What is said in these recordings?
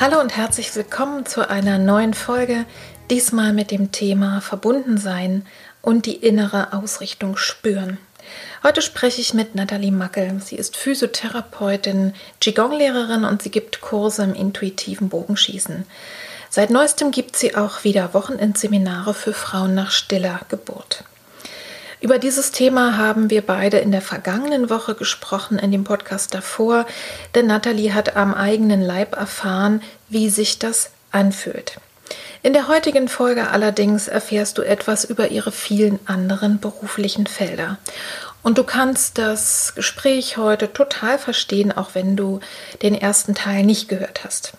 Hallo und herzlich willkommen zu einer neuen Folge, diesmal mit dem Thema Verbundensein und die innere Ausrichtung spüren. Heute spreche ich mit Nathalie Mackel. Sie ist Physiotherapeutin, Qigong-Lehrerin und sie gibt Kurse im intuitiven Bogenschießen. Seit neuestem gibt sie auch wieder Wochenendseminare für Frauen nach stiller Geburt. Über dieses Thema haben wir beide in der vergangenen Woche gesprochen, in dem Podcast davor, denn Nathalie hat am eigenen Leib erfahren, wie sich das anfühlt. In der heutigen Folge allerdings erfährst du etwas über ihre vielen anderen beruflichen Felder. Und du kannst das Gespräch heute total verstehen, auch wenn du den ersten Teil nicht gehört hast.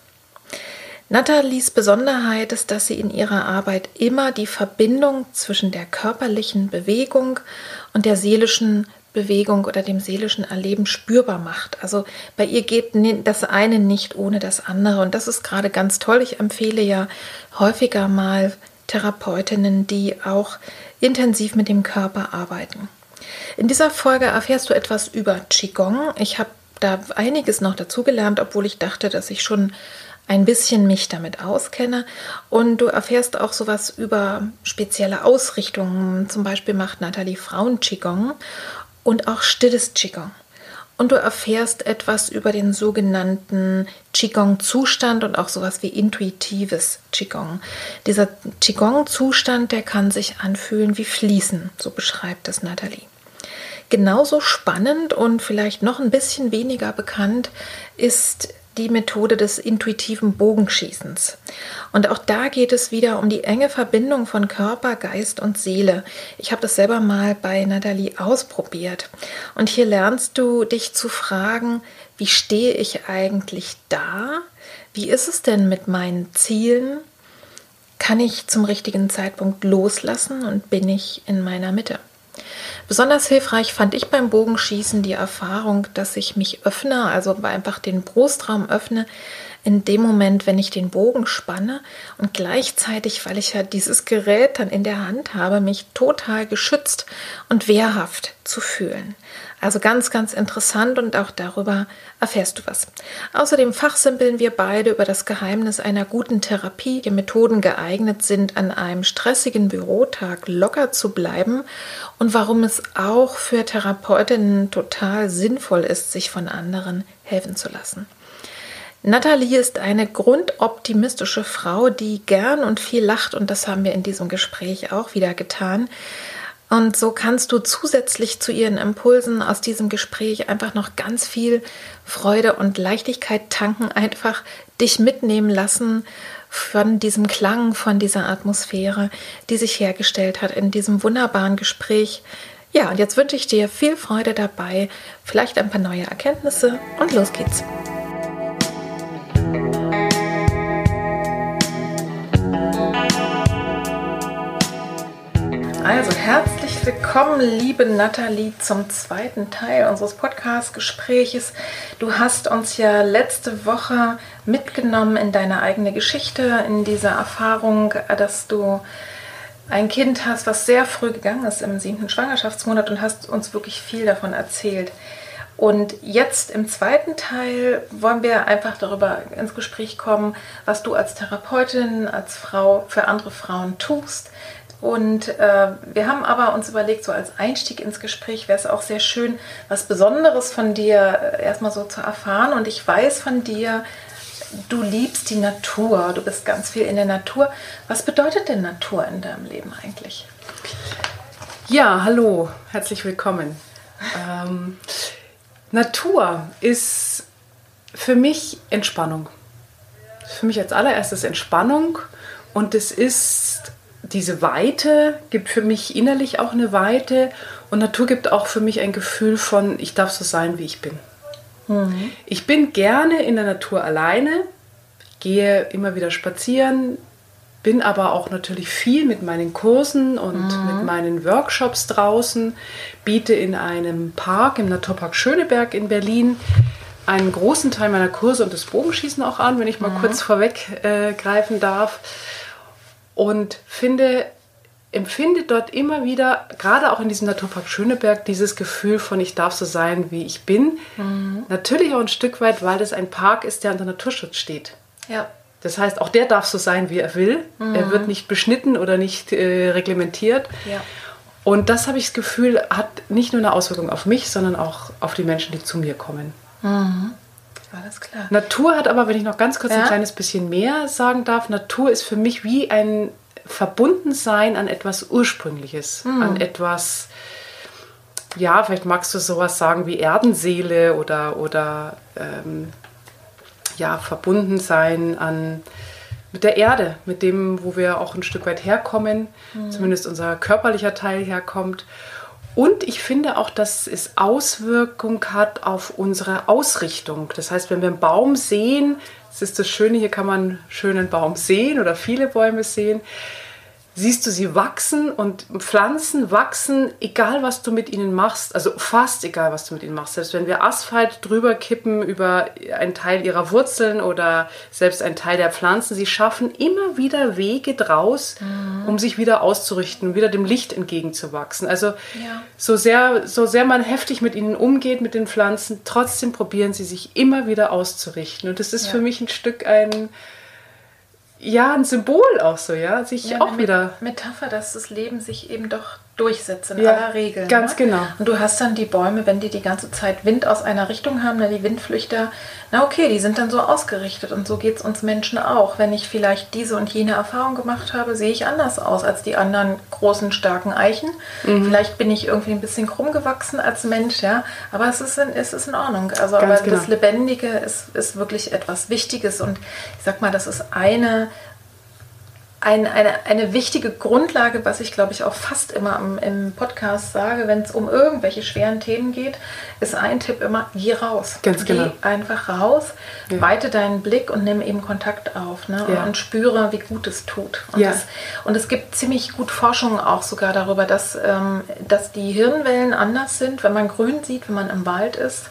Nathalies Besonderheit ist, dass sie in ihrer Arbeit immer die Verbindung zwischen der körperlichen Bewegung und der seelischen Bewegung oder dem seelischen Erleben spürbar macht. Also bei ihr geht das eine nicht ohne das andere. Und das ist gerade ganz toll. Ich empfehle ja häufiger mal Therapeutinnen, die auch intensiv mit dem Körper arbeiten. In dieser Folge erfährst du etwas über Qigong. Ich habe da einiges noch dazugelernt, obwohl ich dachte, dass ich schon ein bisschen mich damit auskenne. Und du erfährst auch sowas über spezielle Ausrichtungen. Zum Beispiel macht Nathalie Frauen Qigong und auch stilles Qigong. Und du erfährst etwas über den sogenannten Qigong-Zustand und auch sowas wie intuitives Qigong. Dieser Qigong-Zustand, der kann sich anfühlen wie Fließen, so beschreibt es Nathalie. Genauso spannend und vielleicht noch ein bisschen weniger bekannt ist die Methode des intuitiven Bogenschießens. Und auch da geht es wieder um die enge Verbindung von Körper, Geist und Seele. Ich habe das selber mal bei Nathalie ausprobiert. Und hier lernst du dich zu fragen, wie stehe ich eigentlich da? Wie ist es denn mit meinen Zielen? Kann ich zum richtigen Zeitpunkt loslassen und bin ich in meiner Mitte? Besonders hilfreich fand ich beim Bogenschießen die Erfahrung, dass ich mich öffne, also einfach den Brustraum öffne, in dem Moment, wenn ich den Bogen spanne und gleichzeitig, weil ich ja dieses Gerät dann in der Hand habe, mich total geschützt und wehrhaft zu fühlen. Also ganz, ganz interessant und auch darüber erfährst du was. Außerdem fachsimpeln wir beide über das Geheimnis einer guten Therapie, die Methoden geeignet sind, an einem stressigen Bürotag locker zu bleiben und warum es auch für Therapeutinnen total sinnvoll ist, sich von anderen helfen zu lassen. Nathalie ist eine grundoptimistische Frau, die gern und viel lacht und das haben wir in diesem Gespräch auch wieder getan. Und so kannst du zusätzlich zu ihren Impulsen aus diesem Gespräch einfach noch ganz viel Freude und Leichtigkeit tanken, einfach dich mitnehmen lassen von diesem Klang, von dieser Atmosphäre, die sich hergestellt hat in diesem wunderbaren Gespräch. Ja, und jetzt wünsche ich dir viel Freude dabei, vielleicht ein paar neue Erkenntnisse und los geht's. Also herzlich willkommen, liebe Nathalie, zum zweiten Teil unseres Podcast-Gespräches. Du hast uns ja letzte Woche mitgenommen in deine eigene Geschichte, in diese Erfahrung, dass du ein Kind hast, was sehr früh gegangen ist im siebten Schwangerschaftsmonat und hast uns wirklich viel davon erzählt. Und jetzt im zweiten Teil wollen wir einfach darüber ins Gespräch kommen, was du als Therapeutin, als Frau für andere Frauen tust, und äh, wir haben aber uns überlegt, so als Einstieg ins Gespräch wäre es auch sehr schön, was Besonderes von dir äh, erstmal so zu erfahren. Und ich weiß von dir, du liebst die Natur, du bist ganz viel in der Natur. Was bedeutet denn Natur in deinem Leben eigentlich? Ja, hallo, herzlich willkommen. Ähm, Natur ist für mich Entspannung. Für mich als allererstes Entspannung und es ist diese Weite, gibt für mich innerlich auch eine Weite und Natur gibt auch für mich ein Gefühl von, ich darf so sein, wie ich bin. Mhm. Ich bin gerne in der Natur alleine, gehe immer wieder spazieren, bin aber auch natürlich viel mit meinen Kursen und mhm. mit meinen Workshops draußen, biete in einem Park, im Naturpark Schöneberg in Berlin, einen großen Teil meiner Kurse und das Bogenschießen auch an, wenn ich mal mhm. kurz vorweggreifen äh, darf. Und finde, empfinde dort immer wieder, gerade auch in diesem Naturpark Schöneberg, dieses Gefühl von, ich darf so sein, wie ich bin. Mhm. Natürlich auch ein Stück weit, weil das ein Park ist, der unter Naturschutz steht. Ja. Das heißt, auch der darf so sein, wie er will. Mhm. Er wird nicht beschnitten oder nicht äh, reglementiert. Ja. Und das habe ich das Gefühl, hat nicht nur eine Auswirkung auf mich, sondern auch auf die Menschen, die zu mir kommen. Mhm. Alles klar. Natur hat aber, wenn ich noch ganz kurz ja? ein kleines bisschen mehr sagen darf, Natur ist für mich wie ein Verbundensein an etwas Ursprüngliches, mhm. an etwas, ja, vielleicht magst du sowas sagen wie Erdenseele oder, oder ähm, ja, verbunden sein an mit der Erde, mit dem, wo wir auch ein Stück weit herkommen, mhm. zumindest unser körperlicher Teil herkommt. Und ich finde auch, dass es Auswirkung hat auf unsere Ausrichtung. Das heißt, wenn wir einen Baum sehen, das ist das Schöne, hier kann man schönen Baum sehen oder viele Bäume sehen siehst du sie wachsen und Pflanzen wachsen, egal was du mit ihnen machst, also fast egal was du mit ihnen machst. Selbst wenn wir Asphalt drüber kippen über einen Teil ihrer Wurzeln oder selbst einen Teil der Pflanzen, sie schaffen immer wieder Wege draus, mhm. um sich wieder auszurichten, wieder dem Licht entgegenzuwachsen. Also ja. so, sehr, so sehr man heftig mit ihnen umgeht, mit den Pflanzen, trotzdem probieren sie sich immer wieder auszurichten. Und das ist ja. für mich ein Stück ein ja, ein Symbol auch so, ja, sich ja, auch wieder. Metapher, dass das Leben sich eben doch durchsetzt in ja, aller Regel. Ganz ne? genau. Und du hast dann die Bäume, wenn die die ganze Zeit Wind aus einer Richtung haben, ne, die Windflüchter, na okay, die sind dann so ausgerichtet und so geht es uns Menschen auch. Wenn ich vielleicht diese und jene Erfahrung gemacht habe, sehe ich anders aus als die anderen großen, starken Eichen. Mhm. Vielleicht bin ich irgendwie ein bisschen krumm gewachsen als Mensch, ja, aber es ist in, es ist in Ordnung. Also Ganz aber genau. das Lebendige ist, ist wirklich etwas Wichtiges und ich sag mal, das ist eine ein, eine, eine wichtige Grundlage, was ich glaube ich auch fast immer im, im Podcast sage, wenn es um irgendwelche schweren Themen geht, ist ein Tipp immer, geh raus. Ganz geh genau. einfach raus, ja. weite deinen Blick und nimm eben Kontakt auf ne? Ja. und spüre, wie gut es tut. Und, ja. das, und es gibt ziemlich gut Forschung auch sogar darüber, dass, ähm, dass die Hirnwellen anders sind, wenn man grün sieht, wenn man im Wald ist.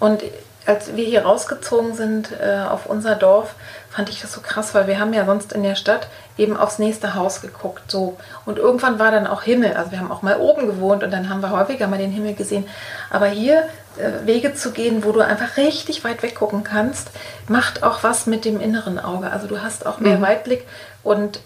Und als wir hier rausgezogen sind äh, auf unser Dorf, fand ich das so krass, weil wir haben ja sonst in der Stadt eben aufs nächste Haus geguckt. So. Und irgendwann war dann auch Himmel. Also wir haben auch mal oben gewohnt und dann haben wir häufiger mal den Himmel gesehen. Aber hier äh, Wege zu gehen, wo du einfach richtig weit weggucken kannst, macht auch was mit dem inneren Auge. Also du hast auch mehr mhm. Weitblick und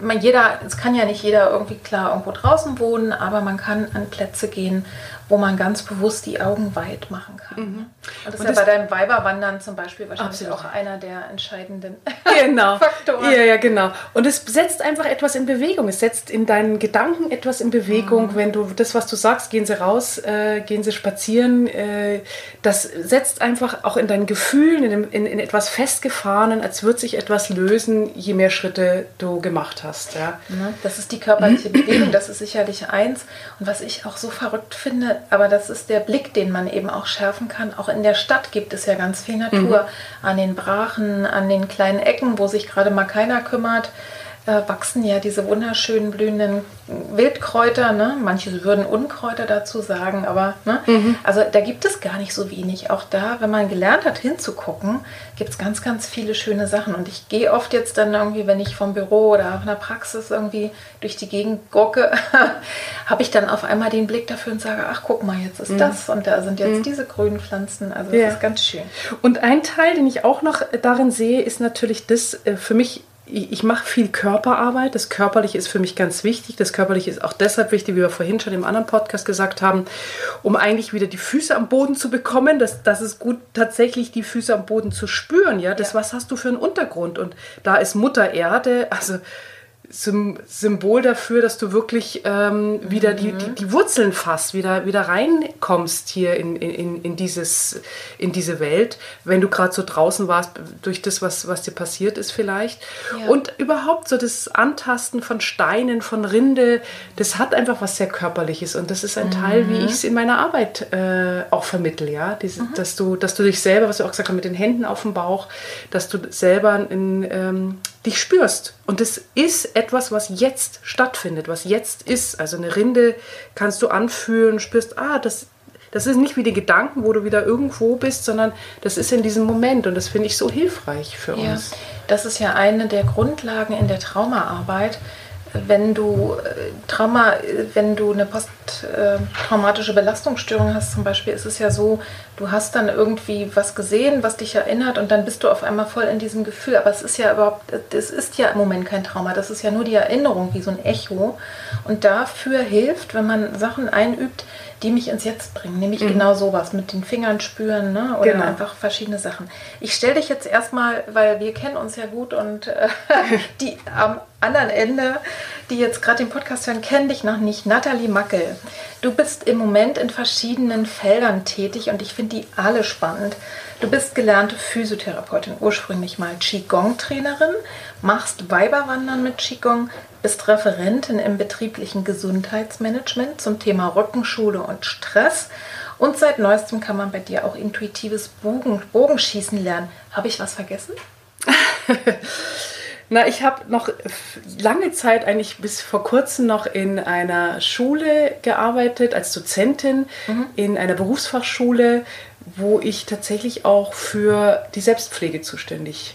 man, jeder, es kann ja nicht jeder irgendwie klar irgendwo draußen wohnen, aber man kann an Plätze gehen, wo man ganz bewusst die Augen weit machen kann. Mhm. Und das und ist ja bei deinem Weiberwandern zum Beispiel wahrscheinlich absolut. auch einer der entscheidenden genau. Faktoren. Ja, ja, genau. Und es setzt einfach etwas in Bewegung. Es setzt in deinen Gedanken etwas in Bewegung. Mhm. Wenn du das, was du sagst, gehen sie raus, äh, gehen sie spazieren. Äh, das setzt einfach auch in deinen Gefühlen, in, in, in, etwas festgefahrenen, als würde sich etwas lösen, je mehr Schritte du gemacht hast. Ja. Das ist die körperliche Bewegung, das ist sicherlich eins. Und was ich auch so verrückt finde, aber das ist der Blick, den man eben auch schärfen kann. Auch in der Stadt gibt es ja ganz viel Natur. Mhm. An den Brachen, an den kleinen Ecken, wo sich gerade mal keiner kümmert äh, wachsen ja diese wunderschönen blühenden Wildkräuter. Ne? Manche würden Unkräuter dazu sagen, aber ne? Mhm. also da gibt es gar nicht so wenig. Auch da, wenn man gelernt hat hinzugucken, gibt es ganz, ganz viele schöne Sachen. Und ich gehe oft jetzt dann irgendwie, wenn ich vom Büro oder von der Praxis irgendwie durch die Gegend gucke, habe ich dann auf einmal den Blick dafür und sage, ach guck mal, jetzt ist mhm. das und da sind jetzt mhm. diese grünen Pflanzen. Also das ja. ist ganz schön. Und ein Teil, den ich auch noch darin sehe, ist natürlich das äh, für mich ich, mache viel Körperarbeit. Das Körperliche ist für mich ganz wichtig. Das Körperliche ist auch deshalb wichtig, wie wir vorhin schon im anderen Podcast gesagt haben, um eigentlich wieder die Füße am Boden zu bekommen. Das, das ist gut, tatsächlich die Füße am Boden zu spüren. Ja, das, ja. was hast du für einen Untergrund? Und da ist Mutter Erde, also Symbol dafür, dass du wirklich ähm, wieder die, die, die, Wurzeln fasst, wieder, wieder reinkommst hier in, in, in, dieses, in diese Welt, wenn du gerade so draußen warst, durch das, was, was dir passiert ist vielleicht. Ja. Und überhaupt so das Antasten von Steinen, von Rinde, das hat einfach was sehr Körperliches und das ist ein mhm. Teil, wie ich es in meiner Arbeit äh, auch vermittel, ja, Diese, mhm. dass, du, dass du dich selber, was du auch gesagt hast, mit den Händen auf dem Bauch, dass du selber in, ähm, dich spürst. Und es ist etwas, was jetzt stattfindet, was jetzt ist. Also eine Rinde kannst du anfühlen, spürst, ah, das, das ist nicht wie die Gedanken, wo du wieder irgendwo bist, sondern das ist in diesem Moment. Und das finde ich so hilfreich für ja, uns. Das ist ja eine der Grundlagen in der Traumaarbeit, wenn du äh, Trauma, wenn du eine posttraumatische Belastungsstörung hast zum Beispiel, ist es ja so, du hast dann irgendwie was gesehen, was dich erinnert und dann bist du auf einmal voll in diesem Gefühl. Aber es ist ja überhaupt, es ist ja im Moment kein Trauma, das ist ja nur die Erinnerung, wie so ein Echo. Und dafür hilft, wenn man Sachen einübt, die mich ins Jetzt bringen. Nämlich mhm. genau sowas, mit den Fingern spüren ne? oder genau. einfach verschiedene Sachen. Ich stelle dich jetzt erstmal, weil wir kennen uns ja gut und äh, die am anderen Ende, die jetzt gerade den Podcast hören, kennen dich noch nicht. Nathalie Mackel. Du bist im Moment in verschiedenen Feldern tätig und ich finde die alle spannend. Du bist gelernte Physiotherapeutin, ursprünglich mal Qigong-Trainerin, machst Weiberwandern mit Qigong, bist Referentin im betrieblichen Gesundheitsmanagement zum Thema Rückenschule und Stress. Und seit neuestem kann man bei dir auch intuitives Bogen, Bogenschießen lernen. Habe ich was vergessen? Na, ich habe noch lange Zeit, eigentlich bis vor kurzem noch in einer Schule gearbeitet, als Dozentin mhm. in einer Berufsfachschule, wo ich tatsächlich auch für die Selbstpflege zuständig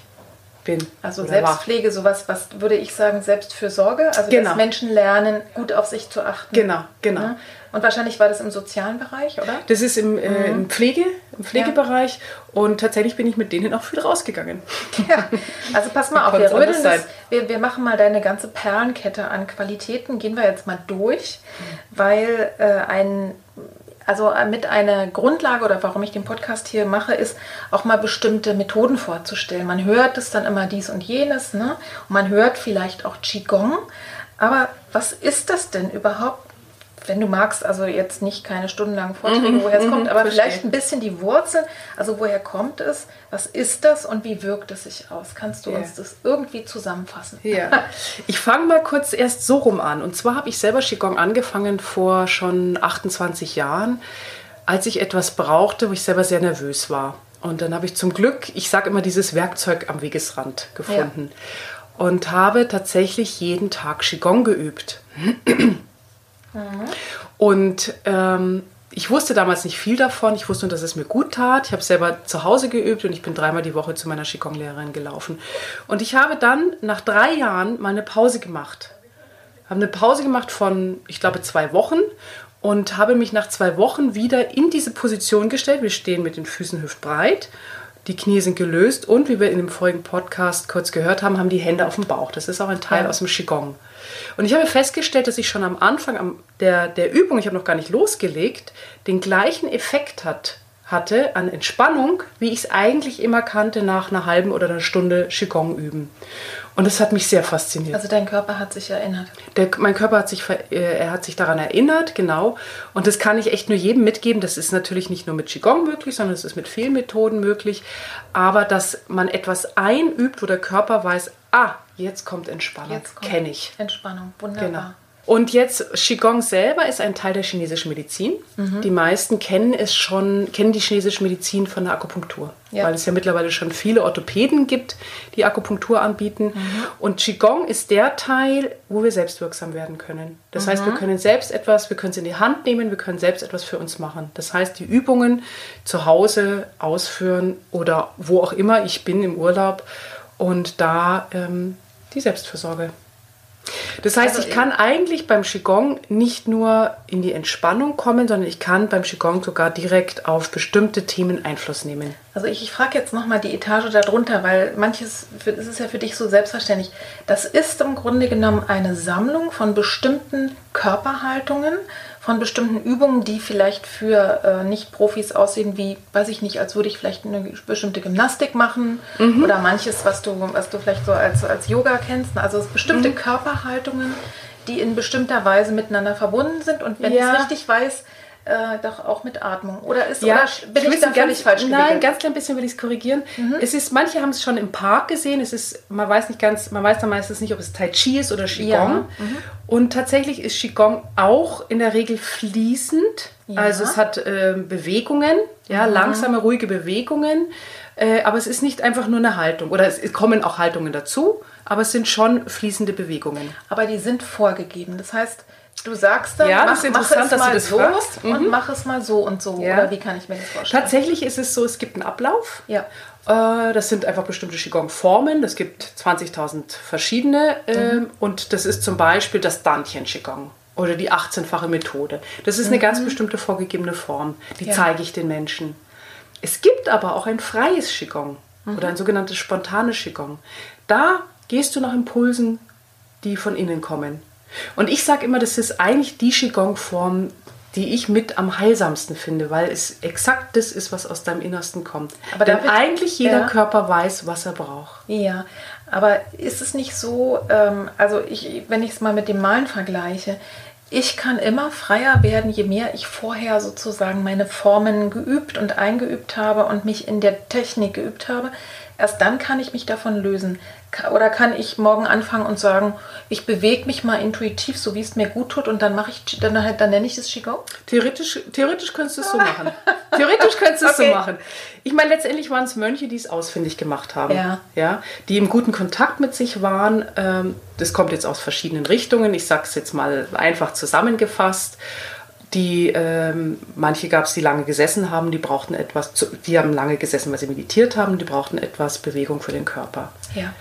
bin. Also Selbstpflege, war. sowas, was würde ich sagen, Selbstfürsorge, also genau. dass Menschen lernen, gut auf sich zu achten. Genau, genau. Ja? Und wahrscheinlich war das im sozialen Bereich, oder? Das ist im, äh, mhm. im Pflege, im Pflegebereich ja. und tatsächlich bin ich mit denen auch viel rausgegangen. Ja, also pass mal auf, wir, das, wir, wir machen mal deine ganze Perlenkette an Qualitäten, gehen wir jetzt mal durch, mhm. weil äh, ein also äh, mit einer Grundlage oder warum ich den Podcast hier mache, ist auch mal bestimmte Methoden vorzustellen. Man hört es dann immer dies und jenes, ne? Und man hört vielleicht auch Qigong. Aber was ist das denn überhaupt? Wenn du magst, also jetzt nicht keine stundenlangen Vorträge, mhm, woher es kommt, mhm, aber verstehe. vielleicht ein bisschen die Wurzel, also woher kommt es, was ist das und wie wirkt es sich aus? Kannst du yeah. uns das irgendwie zusammenfassen? Ja, ich fange mal kurz erst so rum an. Und zwar habe ich selber Qigong angefangen vor schon 28 Jahren, als ich etwas brauchte, wo ich selber sehr nervös war. Und dann habe ich zum Glück, ich sage immer, dieses Werkzeug am Wegesrand gefunden. Ja. Und habe tatsächlich jeden Tag Qigong geübt. Mhm. Und ähm, ich wusste damals nicht viel davon. Ich wusste nur, dass es mir gut tat. Ich habe selber zu Hause geübt und ich bin dreimal die Woche zu meiner Qigong-Lehrerin gelaufen. Und ich habe dann nach drei Jahren mal eine Pause gemacht. Habe eine Pause gemacht von, ich glaube, zwei Wochen und habe mich nach zwei Wochen wieder in diese Position gestellt. Wir stehen mit den Füßen hüftbreit die Knie sind gelöst und wie wir in dem vorigen Podcast kurz gehört haben, haben die Hände auf dem Bauch. Das ist auch ein Teil ja. aus dem Qigong. Und ich habe festgestellt, dass ich schon am Anfang der, der Übung, ich habe noch gar nicht losgelegt, den gleichen Effekt hat, hatte an Entspannung, wie ich es eigentlich immer kannte nach einer halben oder einer Stunde Qigong üben. Und das hat mich sehr fasziniert. Also dein Körper hat sich erinnert. Der, mein Körper hat sich, äh, er hat sich daran erinnert, genau. Und das kann ich echt nur jedem mitgeben. Das ist natürlich nicht nur mit Qigong möglich, sondern es ist mit vielen Methoden möglich. Aber dass man etwas einübt, wo der Körper weiß, ah, jetzt kommt Entspannung, kenne ich. Entspannung, wunderbar. Genau. Und jetzt Qigong selber ist ein Teil der chinesischen Medizin. Mhm. Die meisten kennen es schon, kennen die chinesische Medizin von der Akupunktur, ja. weil es ja mittlerweile schon viele Orthopäden gibt, die Akupunktur anbieten. Mhm. Und Qigong ist der Teil, wo wir selbstwirksam werden können. Das mhm. heißt, wir können selbst etwas, wir können es in die Hand nehmen, wir können selbst etwas für uns machen. Das heißt, die Übungen zu Hause ausführen oder wo auch immer ich bin im Urlaub und da ähm, die Selbstversorge Das heißt, also ich kann eigentlich beim Qigong nicht nur in die Entspannung kommen, sondern ich kann beim Qigong sogar direkt auf bestimmte Themen Einfluss nehmen. Also ich, ich frage jetzt nochmal die Etage darunter, weil manches, ist ja für dich so selbstverständlich. Das ist im Grunde genommen eine Sammlung von bestimmten Körperhaltungen, von bestimmten Übungen, die vielleicht für äh, Nicht-Profis aussehen, wie, weiß ich nicht, als würde ich vielleicht eine bestimmte Gymnastik machen mhm. oder manches, was du, was du vielleicht so als, als Yoga kennst. Also bestimmte mhm. Körperhaltungen, die in bestimmter Weise miteinander verbunden sind. Und wenn ja. ich es richtig weiß, äh, doch auch mit Atmung. Oder ist ja, oder bin ich, ich da völlig falsch gewickelt? Nein, ganz klein bisschen will ich es korrigieren. Mhm. Es ist, manche haben es schon im Park gesehen. Es ist, man weiß nicht ganz, man weiß dann meistens nicht, ob es Tai Chi ist oder Qigong. Ja. Mhm. Und tatsächlich ist Qigong auch in der Regel fließend. Ja. Also es hat äh, Bewegungen, ja, mhm. langsame, ruhige Bewegungen. Äh, aber es ist nicht einfach nur eine Haltung. Oder es kommen auch Haltungen dazu, aber es sind schon fließende Bewegungen. Aber die sind vorgegeben. Das heißt, Du sagst dann, ja, mach, mach es mal das so und mhm. mach es mal so und so. Ja. Oder wie kann ich mir das vorstellen? Tatsächlich ist es so, es gibt einen Ablauf. Ja. Äh, das sind einfach bestimmte Qigong-Formen. Es gibt 20.000 verschiedene. Ähm, mhm. Und das ist zum Beispiel das Dantien-Qigong oder die 18-fache Methode. Das ist eine mhm. ganz bestimmte vorgegebene Form. Die ja. zeige ich den Menschen. Es gibt aber auch ein freies Qigong mhm. oder ein sogenanntes spontanes Qigong. Da gehst du nach Impulsen, die von innen kommen. Und ich sage immer, das ist eigentlich die Qigong-Form, die ich mit am heilsamsten finde, weil es exakt das ist, was aus deinem Innersten kommt. Aber Denn eigentlich jeder ja. Körper weiß, was er braucht. Ja, aber ist es nicht so, ähm, also ich, wenn ich es mal mit dem Malen vergleiche, ich kann immer freier werden, je mehr ich vorher sozusagen meine Formen geübt und eingeübt habe und mich in der Technik geübt habe. Erst dann kann ich mich davon lösen. Oder kann ich morgen anfangen und sagen, ich bewege mich mal intuitiv, so wie es mir gut tut, und dann mache ich, dann, dann nenne ich das Qigong? Theoretisch, theoretisch könntest du es so machen. Theoretisch könntest du es okay. so machen. Ich meine, letztendlich waren es Mönche, die es ausfindig gemacht haben. Ja. ja. Die im guten Kontakt mit sich waren. Ähm, das kommt jetzt aus verschiedenen Richtungen. Ich sage es jetzt mal einfach zusammengefasst. Die, ähm, manche gab es, die lange gesessen haben, die brauchten etwas, zu, die haben lange gesessen, weil sie meditiert haben, die brauchten etwas Bewegung für den Körper. Ja.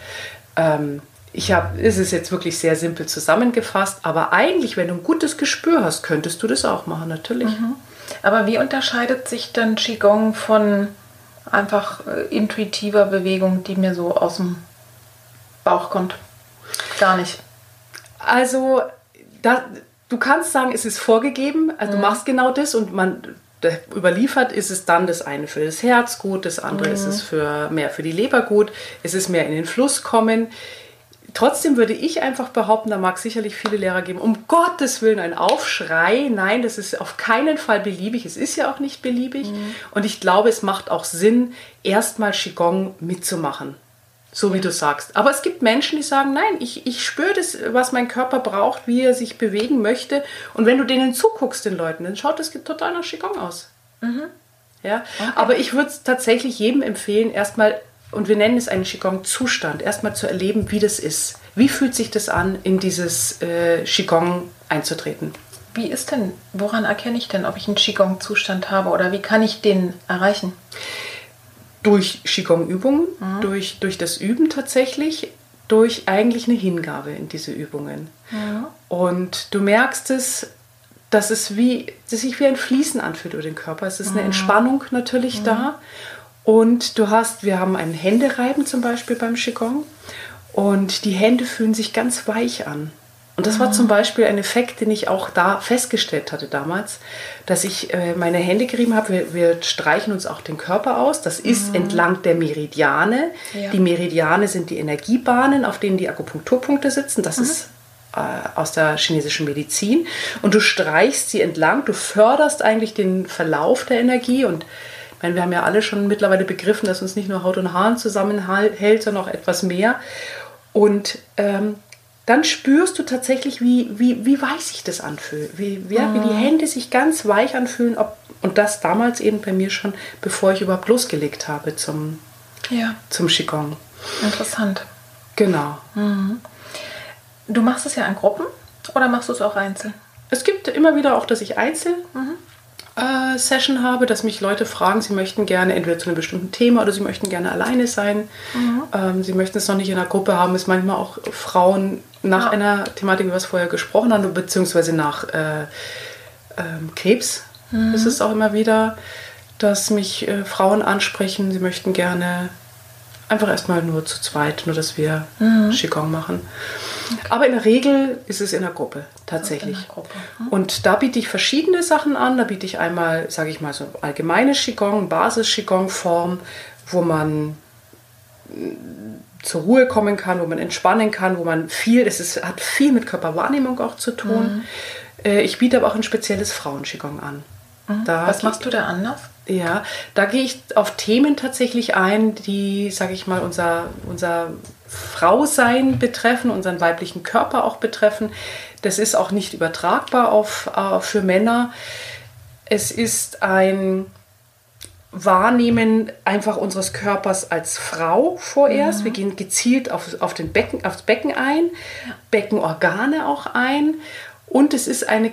Ähm, ich habe, es ist jetzt wirklich sehr simpel zusammengefasst, aber eigentlich, wenn du ein gutes Gespür hast, könntest du das auch machen, natürlich. Mhm. Aber wie unterscheidet sich dann Qigong von einfach äh, intuitiver Bewegung, die mir so aus dem Bauch kommt? Gar nicht. Also, da, du kannst sagen, es ist vorgegeben, also mhm. du machst genau das und man überliefert ist es dann das eine für das Herz gut, das andere mhm. ist es für mehr für die Leber gut, es ist mehr in den Fluss kommen. Trotzdem würde ich einfach behaupten, da mag es sicherlich viele Lehrer geben, um Gottes Willen ein Aufschrei. Nein, das ist auf keinen Fall beliebig. Es ist ja auch nicht beliebig. Mhm. Und ich glaube, es macht auch Sinn, erstmal Qigong mitzumachen so wie du sagst. Aber es gibt Menschen, die sagen, nein, ich, ich spüre das, was mein Körper braucht, wie er sich bewegen möchte. Und wenn du denen zuguckst, den Leuten, dann schaut das total nach Qigong aus. Mhm. Ja? Okay. Aber ich würde es tatsächlich jedem empfehlen, erstmal, und wir nennen es einen Qigong-Zustand, erstmal zu erleben, wie das ist. Wie fühlt sich das an, in dieses äh, Qigong einzutreten? Wie ist denn, woran erkenne ich denn, ob ich einen Qigong-Zustand habe oder wie kann ich den erreichen? Durch Qigong-Übungen, mhm. durch, durch das Üben tatsächlich, durch eigentlich eine Hingabe in diese Übungen. Mhm. Und du merkst es, dass es wie, dass sich wie ein Fließen anfühlt über den Körper. Es ist eine mhm. Entspannung natürlich da. Und du hast, wir haben ein Händereiben zum Beispiel beim Qigong. Und die Hände fühlen sich ganz weich an. Und das war zum Beispiel ein Effekt, den ich auch da festgestellt hatte damals, dass ich äh, meine Hände gerieben habe. Wir, wir, streichen uns auch den Körper aus. Das ist mhm. entlang der Meridiane. Ja. Die Meridiane sind die Energiebahnen, auf denen die Akupunkturpunkte sitzen. Das mhm. ist äh, aus der chinesischen Medizin. Und du streichst sie entlang. Du förderst eigentlich den Verlauf der Energie. Und ich meine, wir haben ja alle schon mittlerweile begriffen, dass uns nicht nur Haut und Haaren zusammenhält, sondern auch etwas mehr. Und ähm, dann spürst du tatsächlich, wie, wie, wie weich sich das anfühlt, wie, wie, mhm. wie die Hände sich ganz weich anfühlen. Ob, und das damals eben bei mir schon, bevor ich überhaupt losgelegt habe zum, ja. zum Qigong. Interessant. Genau. Mhm. Du machst es ja in Gruppen oder machst du es auch einzeln? Es gibt immer wieder auch, dass ich einzeln mhm. Äh, Session habe, dass mich Leute fragen, sie möchten gerne entweder zu einem bestimmten Thema oder sie möchten gerne alleine sein. Mhm. Ähm, sie möchten es noch nicht in einer Gruppe haben. Es ist manchmal auch Frauen nach ja. einer Thematik, wie wir es vorher gesprochen haben, beziehungsweise nach äh, ähm, Krebs mhm. ist es auch immer wieder, dass mich äh, Frauen ansprechen, sie möchten gerne einfach erstmal nur zu zweit, nur dass wir mhm. Qigong machen. Okay. Aber in der Regel ist es in der Gruppe tatsächlich. Der Gruppe. Mhm. Und da biete ich verschiedene Sachen an. Da biete ich einmal, sage ich mal, so allgemeine Qigong, Basis-Qigong-Form, wo man zur Ruhe kommen kann, wo man entspannen kann, wo man viel, es ist, hat viel mit Körperwahrnehmung auch zu tun. Mhm. Äh, ich biete aber auch ein spezielles Frauen-Qigong an. Mhm. Was machst du da anders? Ja, da gehe ich auf Themen tatsächlich ein, die, sage ich mal, unser, unser Frausein betreffen, unseren weiblichen Körper auch betreffen. Das ist auch nicht übertragbar auf, äh, für Männer. Es ist ein Wahrnehmen einfach unseres Körpers als Frau vorerst. Mhm. Wir gehen gezielt auf, auf den Becken, aufs Becken ein, Beckenorgane auch ein. Und es ist eine,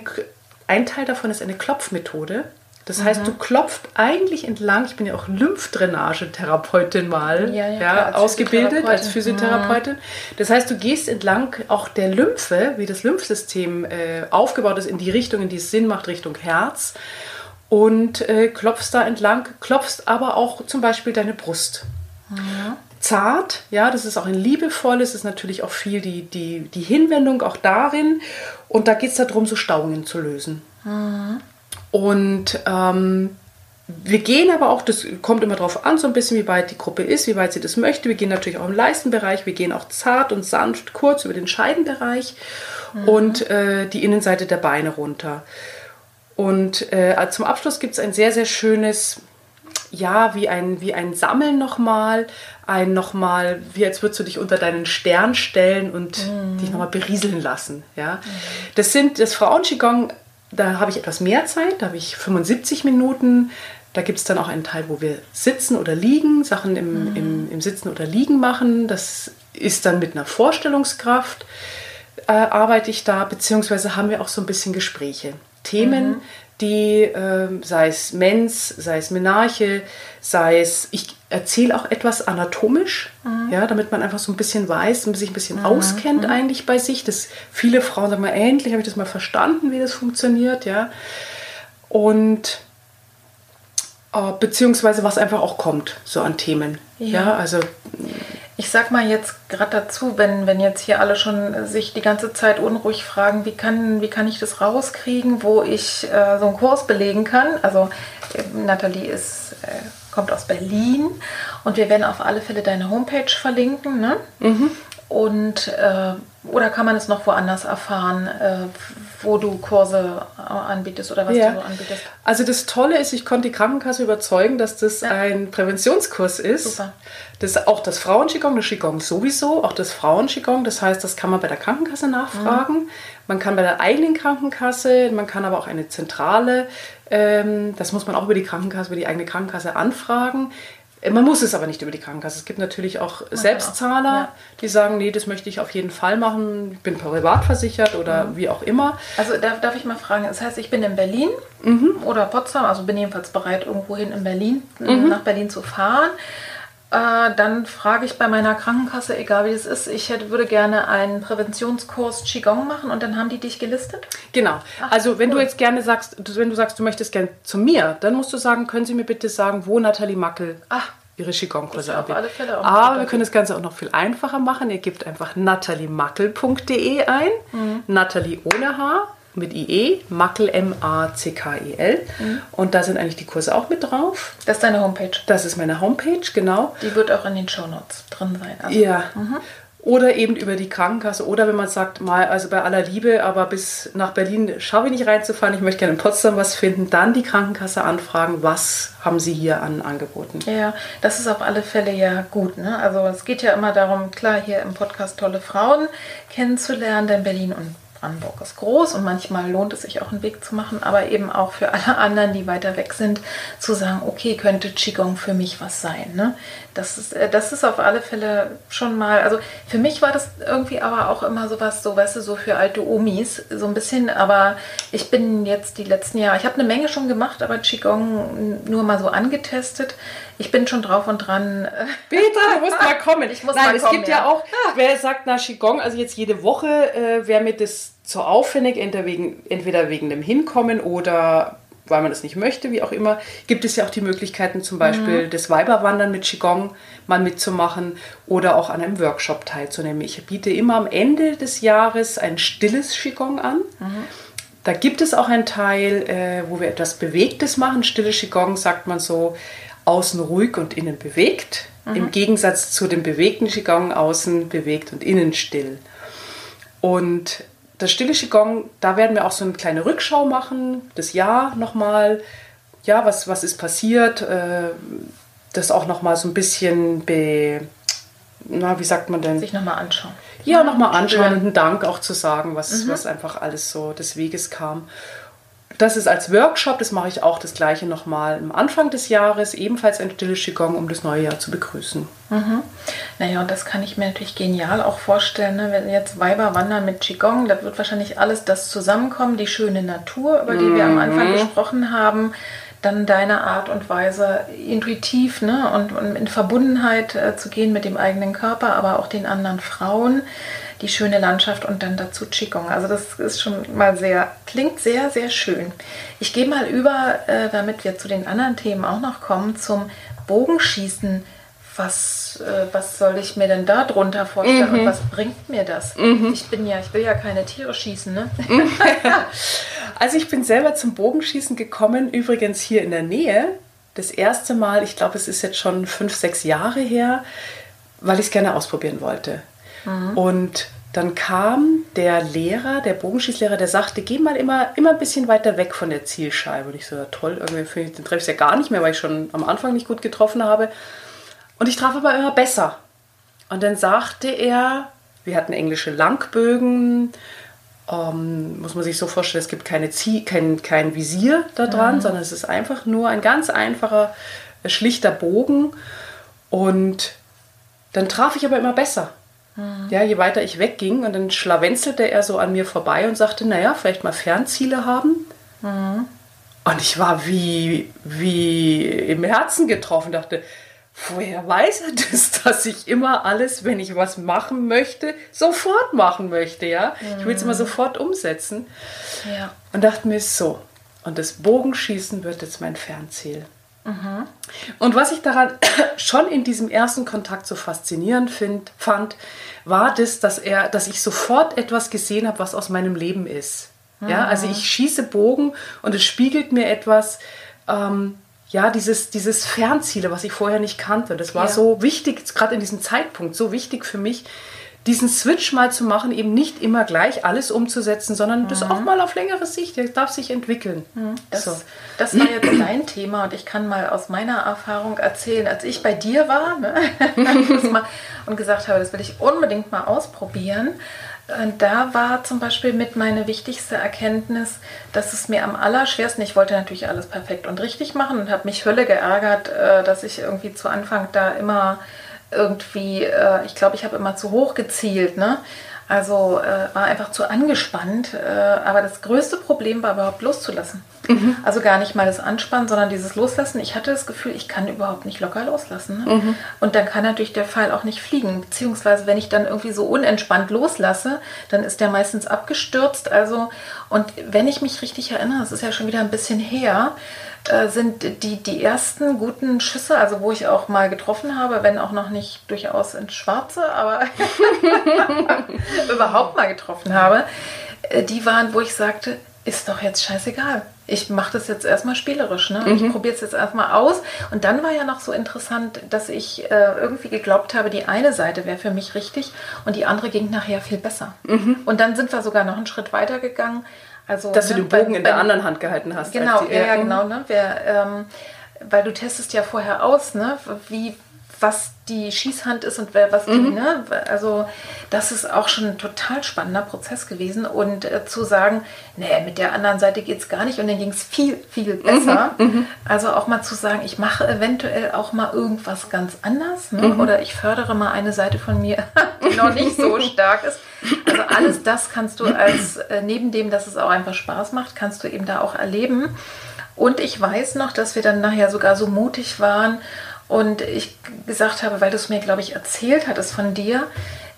ein Teil davon ist eine Klopfmethode. Das mhm. heißt, du klopft eigentlich entlang, ich bin ja auch Lymphdrainagetherapeutin mal ja, ja, ja, als ausgebildet als Physiotherapeutin. Das heißt, du gehst entlang auch der Lymphe, wie das Lymphsystem äh, aufgebaut ist, in die Richtung, in die es Sinn macht, Richtung Herz und äh, klopfst da entlang, klopfst aber auch zum Beispiel deine Brust. Mhm. Zart, ja, das ist auch ein liebevolles, ist natürlich auch viel die, die, die Hinwendung auch darin. Und da geht es darum, so Stauungen zu lösen. Mhm. Und ähm, wir gehen aber auch, das kommt immer darauf an, so ein bisschen, wie weit die Gruppe ist, wie weit sie das möchte. Wir gehen natürlich auch im Leistenbereich, wir gehen auch zart und sanft kurz über den Scheidenbereich mhm. und äh, die Innenseite der Beine runter. Und äh, zum Abschluss gibt es ein sehr, sehr schönes, ja, wie ein, wie ein Sammeln nochmal, ein nochmal, wie als würdest du dich unter deinen Stern stellen und mhm. dich nochmal berieseln lassen. Ja? Mhm. Das sind, das Frauen-Qigong da habe ich etwas mehr Zeit, da habe ich 75 Minuten. Da gibt es dann auch einen Teil, wo wir sitzen oder liegen, Sachen im, mhm. im, im Sitzen oder Liegen machen. Das ist dann mit einer Vorstellungskraft, äh, arbeite ich da, beziehungsweise haben wir auch so ein bisschen Gespräche. Themen, mhm die, äh, sei es Mens, sei es Menarche, sei es, ich erzähle auch etwas anatomisch, mhm. ja, damit man einfach so ein bisschen weiß und sich ein bisschen mhm. auskennt mhm. eigentlich bei sich. Das viele Frauen sagen mal, endlich habe ich das mal verstanden, wie das funktioniert, ja. Und äh, beziehungsweise was einfach auch kommt, so an Themen. Ja, ja also ich sag mal jetzt gerade dazu, wenn, wenn jetzt hier alle schon sich die ganze Zeit unruhig fragen, wie kann, wie kann ich das rauskriegen, wo ich äh, so einen Kurs belegen kann. Also äh, Nathalie ist, äh, kommt aus Berlin und wir werden auf alle Fälle deine Homepage verlinken. Ne? Mhm. Und äh, oder kann man es noch woanders erfahren, äh, wo du Kurse äh, anbietest oder was ja. du anbietest? Also das Tolle ist, ich konnte die Krankenkasse überzeugen, dass das ja. ein Präventionskurs ist. Super. Das auch das Frauen-Qigong, das Qigong sowieso, auch das Frauen-Qigong. Das heißt, das kann man bei der Krankenkasse nachfragen. Mhm. Man kann bei der eigenen Krankenkasse, man kann aber auch eine Zentrale, ähm, das muss man auch über die Krankenkasse, über die eigene Krankenkasse anfragen. Man muss es aber nicht über die Krankenkasse. Es gibt natürlich auch Selbstzahler, ja. die sagen, nee, das möchte ich auf jeden Fall machen. Ich bin privat versichert oder mhm. wie auch immer. Also darf, darf ich mal fragen, das heißt, ich bin in Berlin mhm. oder Potsdam, also bin jedenfalls bereit, irgendwohin in Berlin, mhm. nach Berlin zu fahren. Äh, dann frage ich bei meiner Krankenkasse, egal wie es ist, ich hätte, würde gerne einen Präventionskurs Qigong machen und dann haben die dich gelistet? Genau. Ach, also wenn cool. du jetzt gerne sagst, wenn du sagst, du möchtest gerne zu mir, dann musst du sagen, können Sie mir bitte sagen, wo Nathalie Mackel Ach, ihre Qigong-Kurse anbietet. Aber wir können das Ganze auch noch viel einfacher machen. Ihr gebt einfach nataliemackel.de ein. Mhm. Nathalie ohne H mit IE, Mackel M-A-C-K-E-L. Mhm. Und da sind eigentlich die Kurse auch mit drauf. Das ist deine Homepage? Das ist meine Homepage, genau. Die wird auch in den Shownotes drin sein. Also, ja. Mhm. Oder eben über die Krankenkasse. Oder wenn man sagt, mal, also bei aller Liebe, aber bis nach Berlin schaffe ich nicht reinzufahren, ich möchte gerne in Potsdam was finden, dann die Krankenkasse anfragen, was haben sie hier an Angeboten. Ja, das ist auf alle Fälle ja gut. Ne? Also es geht ja immer darum, klar, hier im Podcast tolle Frauen kennenzulernen, denn Berlin und Brandenburg ist groß und manchmal lohnt es sich auch einen Weg zu machen, aber eben auch für alle anderen, die weiter weg sind, zu sagen, okay, könnte Qigong für mich was sein. Ne? Das, ist, äh, das ist auf alle Fälle schon mal, also für mich war das irgendwie aber auch immer sowas, so weißt du, so für alte Omis, so ein bisschen, aber ich bin jetzt die letzten Jahre, ich habe eine Menge schon gemacht, aber Qigong nur mal so angetestet. Ich bin schon drauf und dran. Bitte, du musst mal kommen. Ich muss Nein, mal es kommen, gibt ja, ja auch, wer sagt, na Qigong, also jetzt jede Woche äh, wäre mir das zu aufwendig, entweder wegen, entweder wegen dem Hinkommen oder weil man das nicht möchte, wie auch immer, gibt es ja auch die Möglichkeiten, zum Beispiel mhm. das Weiberwandern mit Qigong mal mitzumachen oder auch an einem Workshop teilzunehmen. Ich biete immer am Ende des Jahres ein stilles Qigong an. Mhm. Da gibt es auch einen Teil, äh, wo wir etwas Bewegtes machen. Stille Qigong sagt man so, außen ruhig und innen bewegt. Mhm. Im Gegensatz zu dem bewegten Qigong, außen bewegt und innen still. Und das stille Qigong, da werden wir auch so eine kleine Rückschau machen, das Jahr nochmal. Ja, was, was ist passiert? Äh, das auch nochmal so ein bisschen be, na, wie sagt man denn? Sich nochmal anschauen. Ja, nochmal anschauen und einen Dank auch zu sagen, was, mhm. was einfach alles so des Weges kam. Das ist als Workshop, das mache ich auch das gleiche nochmal am Anfang des Jahres, ebenfalls ein stilles Qigong, um das neue Jahr zu begrüßen. Mhm. Naja, und das kann ich mir natürlich genial auch vorstellen, ne? wenn jetzt Weiber wandern mit Qigong, da wird wahrscheinlich alles das zusammenkommen, die schöne Natur, über die mhm. wir am Anfang mhm. gesprochen haben, dann deine Art und Weise intuitiv ne? und, und in Verbundenheit äh, zu gehen mit dem eigenen Körper, aber auch den anderen Frauen die schöne Landschaft und dann dazu Qigong. Also das ist schon mal sehr, klingt sehr, sehr schön. Ich gehe mal über, äh, damit wir zu den anderen Themen auch noch kommen, zum Bogenschießen. Was, äh, was soll ich mir denn da drunter vorstellen mhm. und was bringt mir das? Mhm. Ich bin ja, ich will ja keine Tiere schießen, ne? also ich bin selber zum Bogenschießen gekommen, übrigens hier in der Nähe. Das erste Mal, ich glaube, es ist jetzt schon fünf, sechs Jahre her, weil ich es gerne ausprobieren wollte. Mhm. Und dann kam der Lehrer, der Bogenschießlehrer, der sagte, geh mal immer, immer ein bisschen weiter weg von der Zielscheibe. Und ich so, ja, toll, irgendwie den treffe ich ja gar nicht mehr, weil ich schon am Anfang nicht gut getroffen habe. Und ich traf aber immer besser. Und dann sagte er, wir hatten englische Langbögen, ähm, muss man sich so vorstellen, es gibt keine Zie kein, kein Visier da dran, mhm. sondern es ist einfach nur ein ganz einfacher, schlichter Bogen. Und dann traf ich aber immer besser. Mhm. Ja, je weiter ich wegging und dann schlawenzelte er so an mir vorbei und sagte, naja, vielleicht mal Fernziele haben. Mhm. Und ich war wie, wie im Herzen getroffen, dachte, woher weiß er das, dass ich immer alles, wenn ich was machen möchte, sofort machen möchte, ja? Mhm. Ich will es immer sofort umsetzen. Ja. Und dachte mir so, und das Bogenschießen wird jetzt mein Fernziel. Und was ich daran schon in diesem ersten Kontakt so faszinierend find, fand, war das, dass er, dass ich sofort etwas gesehen habe, was aus meinem Leben ist. Mhm. Ja, also ich schieße Bogen und es spiegelt mir etwas, ähm, ja, dieses, dieses Fernziele, was ich vorher nicht kannte. Das war ja. so wichtig, gerade in diesem Zeitpunkt, so wichtig für mich, diesen Switch mal zu machen, eben nicht immer gleich alles umzusetzen, sondern mhm. das auch mal auf längere Sicht, das darf sich entwickeln. Mhm. Das, so. das war jetzt dein Thema und ich kann mal aus meiner Erfahrung erzählen, als ich bei dir war ne? und gesagt habe, das will ich unbedingt mal ausprobieren. Da war zum Beispiel mit meine wichtigste Erkenntnis, dass es mir am allerschwersten, ich wollte natürlich alles perfekt und richtig machen und habe mich Hölle geärgert, äh, dass ich irgendwie zu Anfang da immer irgendwie, äh, ich glaube, ich habe immer zu hoch gezielt, ne? Also äh, war einfach zu angespannt. Äh, aber das größte Problem war überhaupt loszulassen. Mhm. Also gar nicht mal das Anspannen, sondern dieses Loslassen. Ich hatte das Gefühl, ich kann überhaupt nicht locker loslassen. Ne? Mhm. Und dann kann natürlich der Pfeil auch nicht fliegen. Beziehungsweise, wenn ich dann irgendwie so unentspannt loslasse, dann ist der meistens abgestürzt. Also, und wenn ich mich richtig erinnere, das ist ja schon wieder ein bisschen her, äh, sind die, die ersten guten Schüsse, also wo ich auch mal getroffen habe, wenn auch noch nicht durchaus ins Schwarze, aber überhaupt mal getroffen habe, äh, die waren, wo ich sagte, ist doch jetzt scheißegal. Ich mache das jetzt erstmal spielerisch. Ne? Mhm. Ich probiere es jetzt erstmal aus. Und dann war ja noch so interessant, dass ich äh, irgendwie geglaubt habe, die eine Seite wäre für mich richtig und die andere ging nachher viel besser. Mhm. Und dann sind wir sogar noch einen Schritt weiter gegangen also, Dass ne, du den Bogen bei, in der anderen Hand gehalten hast. Genau, ja, ja, genau. Ne? Wer, ähm, weil du testest ja vorher aus, ne? wie, was die Schießhand ist und wer was die, mhm. ne? Also das ist auch schon ein total spannender Prozess gewesen. Und äh, zu sagen, nee, mit der anderen Seite geht es gar nicht und dann ging es viel, viel besser. Mhm. mhm. Also auch mal zu sagen, ich mache eventuell auch mal irgendwas ganz anders. Ne? Mhm. Oder ich fördere mal eine Seite von mir, die noch nicht so stark ist. Also alles das kannst du als, äh, neben dem, dass es auch einfach Spaß macht, kannst du eben da auch erleben. Und ich weiß noch, dass wir dann nachher sogar so mutig waren und ich gesagt habe, weil du es mir, glaube ich, erzählt hattest von dir,